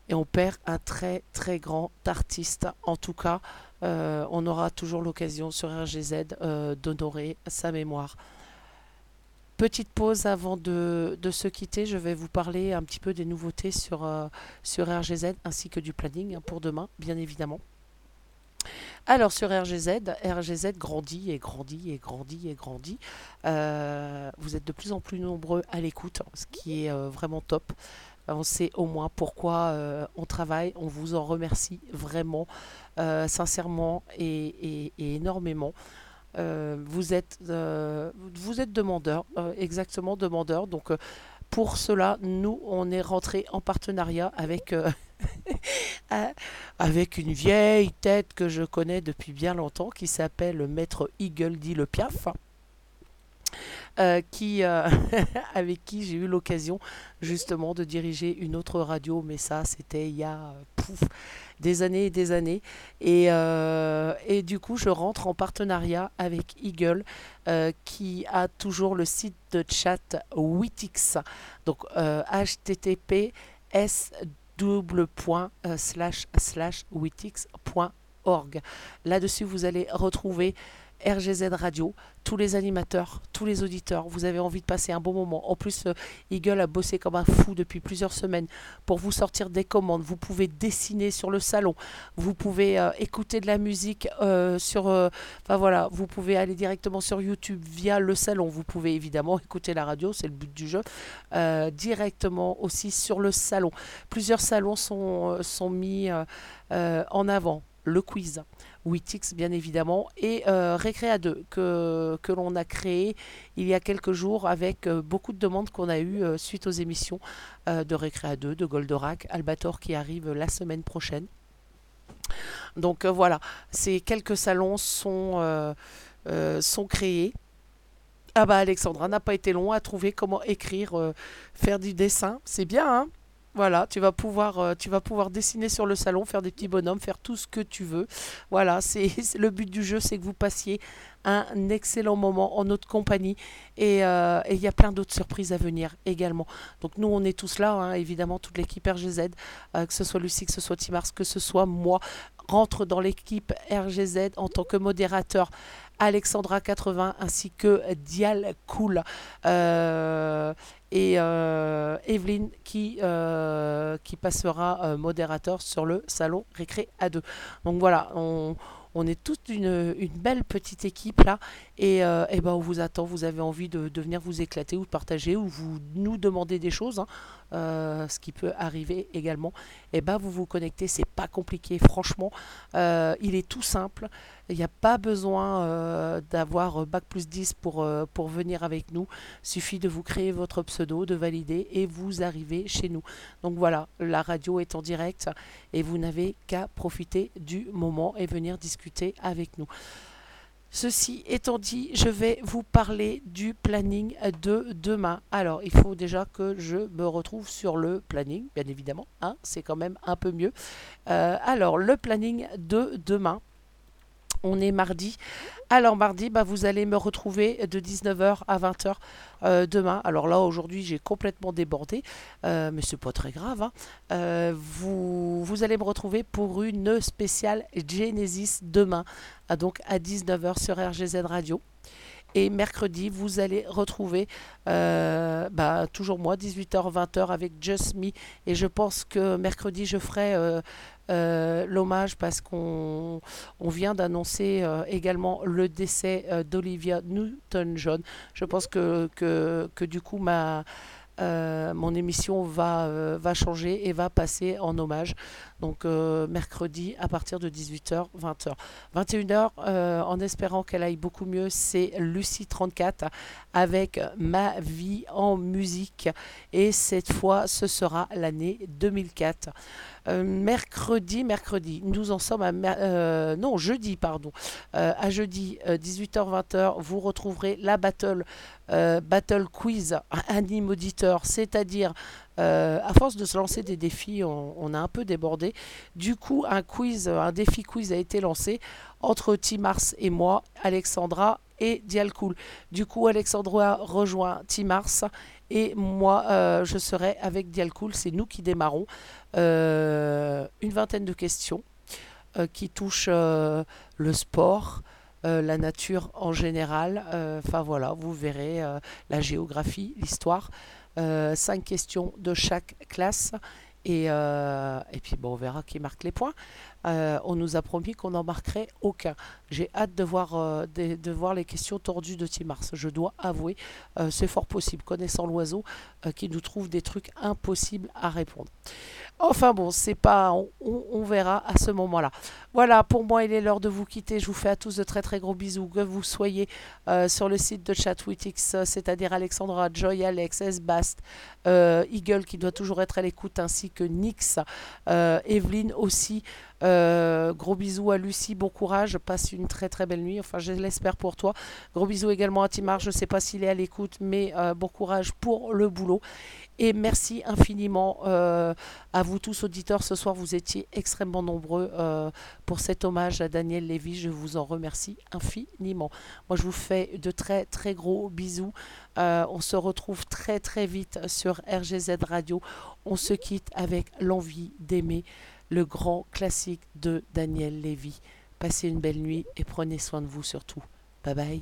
et, on perd un très très grand artiste. En tout cas, euh, on aura toujours l'occasion sur RGZ d'honorer sa mémoire. Petite pause avant de, se quitter, je vais vous parler un petit peu des nouveautés sur, euh, sur RGZ ainsi que du planning hein, pour demain, bien évidemment. Alors sur RGZ, RGZ grandit et grandit et grandit et grandit. Euh, vous êtes de plus en plus nombreux à l'écoute, ce qui est euh, vraiment top. On sait au moins pourquoi on travaille. On vous en remercie vraiment, sincèrement et énormément. Euh, vous, êtes, euh, vous êtes demandeur, euh, exactement demandeur. Donc pour cela, nous, on est rentré en partenariat avec, avec une vieille tête que je connais depuis bien longtemps qui s'appelle Maître Eagle dit le Piaf. Qui, avec qui j'ai eu l'occasion justement de diriger une autre radio, mais ça c'était il y a pouf, des années et des années. Et, euh, du coup, je rentre en partenariat avec Eagle, euh, qui a toujours le site de chat Witix. Donc, http euh, witix.org. Là-dessus, vous allez retrouver RGZ Radio, tous les animateurs, tous les auditeurs, vous avez envie de passer un bon moment. En plus, euh, Eagle a bossé comme un fou depuis plusieurs semaines pour vous sortir des commandes. Vous pouvez dessiner sur le salon, vous pouvez euh, écouter de la musique euh, sur... Enfin voilà, vous pouvez aller directement sur YouTube via le salon. Vous pouvez évidemment écouter la radio, c'est le but du jeu, directement aussi sur le salon. Plusieurs salons sont, sont mis en avant. Le quiz, Witix bien évidemment, et euh, Récréa 2 que, l'on a créé il y a quelques jours avec euh, beaucoup de demandes qu'on a eues euh, suite aux émissions de Récréa 2, de Goldorak, Albator qui arrive la semaine prochaine. Donc voilà, ces quelques salons sont, sont créés. Ah bah Alexandra n'a pas été long à trouver comment écrire, faire du dessin. C'est bien, hein? Voilà, tu vas pouvoir, euh, tu vas pouvoir dessiner sur le salon, faire des petits bonhommes, faire tout ce que tu veux. Voilà, c'est le but du jeu, c'est que vous passiez un excellent moment en notre compagnie euh, et il y a plein d'autres surprises à venir également. Donc nous, on est tous là, hein, évidemment, toute l'équipe RGZ, euh, que ce soit Lucie, que ce soit Timars, que ce soit moi, rentre dans l'équipe RGZ en tant que modérateur. Alexandra 80 ainsi que Dial Cool et euh, Evelyne qui, euh, qui passera euh, modérateur sur le salon Récré A2. Donc voilà, on, est toute une, belle petite équipe là. Et, et ben on vous attend, vous avez envie de, venir vous éclater ou partager ou vous nous demander des choses, hein, ce qui peut arriver également, et ben vous vous connectez, c'est pas compliqué franchement, il est tout simple, il n'y a pas besoin euh, d'avoir euh, Bac plus 10 pour, euh, pour venir avec nous. Il suffit de vous créer votre pseudo, de valider et vous arrivez chez nous. Donc voilà, la radio est en direct et vous n'avez qu'à profiter du moment et venir discuter avec nous. Ceci étant dit, je vais vous parler du planning de demain. Alors, il faut déjà que je me retrouve sur le planning, bien évidemment. Hein, c'est quand même un peu mieux. alors, le planning de demain. On est mardi. Alors mardi, bah, vous allez me retrouver de 19h à 20h euh, demain. Alors là, aujourd'hui, j'ai complètement débordé, euh, mais c'est pas très grave. hein. Euh, vous, allez me retrouver pour une spéciale Genesis demain, donc à 19h sur RGZ Radio. Et mercredi, vous allez retrouver euh, bah, toujours moi, 18h, 20h avec Just Me. Et je pense que mercredi, je ferai l'hommage parce qu'on on vient d'annoncer euh, également le décès euh, d'Olivia Newton-John. Je pense que, du coup, euh, mon émission euh, va changer et va passer en hommage. Donc euh, mercredi à partir de 18h, 20h. 21h, euh, en espérant qu'elle aille beaucoup mieux, c'est Lucie 34 avec Ma vie en musique. Et cette fois, ce sera l'année 2004. Euh, mercredi, mercredi, nous en sommes à euh, non jeudi pardon, à jeudi 18h-20h, vous retrouverez la battle battle quiz anime auditeur, c'est-à-dire euh, à force de se lancer des défis, on, a un peu débordé. Du coup, un quiz, un défi quiz a été lancé entre Timars et moi, Alexandra et Dialcool. Du coup, Alexandra rejoint Timars et moi, euh, je serai avec Dialcool. C'est nous qui démarrons. Euh, une vingtaine de questions qui touchent le sport, la nature en général. Enfin voilà, vous verrez la géographie, l'histoire. Euh, cinq questions de chaque classe. Et, euh, et puis bon, on verra qui marque les points. Euh, on nous a promis qu'on n'en marquerait aucun. J'ai hâte de voir, euh, les questions tordues de Timars. Je dois avouer, euh, c'est fort possible, connaissant l'oiseau, qui nous trouve des trucs impossibles à répondre. Enfin bon, c'est pas, on, verra à ce moment-là. Voilà, pour moi, il est l'heure de vous quitter. Je vous fais à tous de très très gros bisous. Que vous soyez sur le site de Chatwitix, c'est-à-dire Alexandra, Joy, Alex, S-Bast, Eagle qui doit toujours être à l'écoute, ainsi que Nix, Evelyne aussi. Euh, gros bisous à Lucie, bon courage, passe une très très belle nuit, enfin je l'espère pour toi. Gros bisous également à Timar, je ne sais pas s'il est à l'écoute, mais euh, bon courage pour le boulot. Et merci infiniment euh, à vous tous auditeurs. Ce soir, vous étiez extrêmement nombreux euh, pour cet hommage à Daniel Lévy. Je vous en remercie infiniment. Moi, je vous fais de très très gros bisous. Euh, on se retrouve très très vite sur RGZ Radio. On se quitte avec l'envie d'aimer le grand classique de Daniel Lévy. Passez une belle nuit et prenez soin de vous surtout. Bye bye.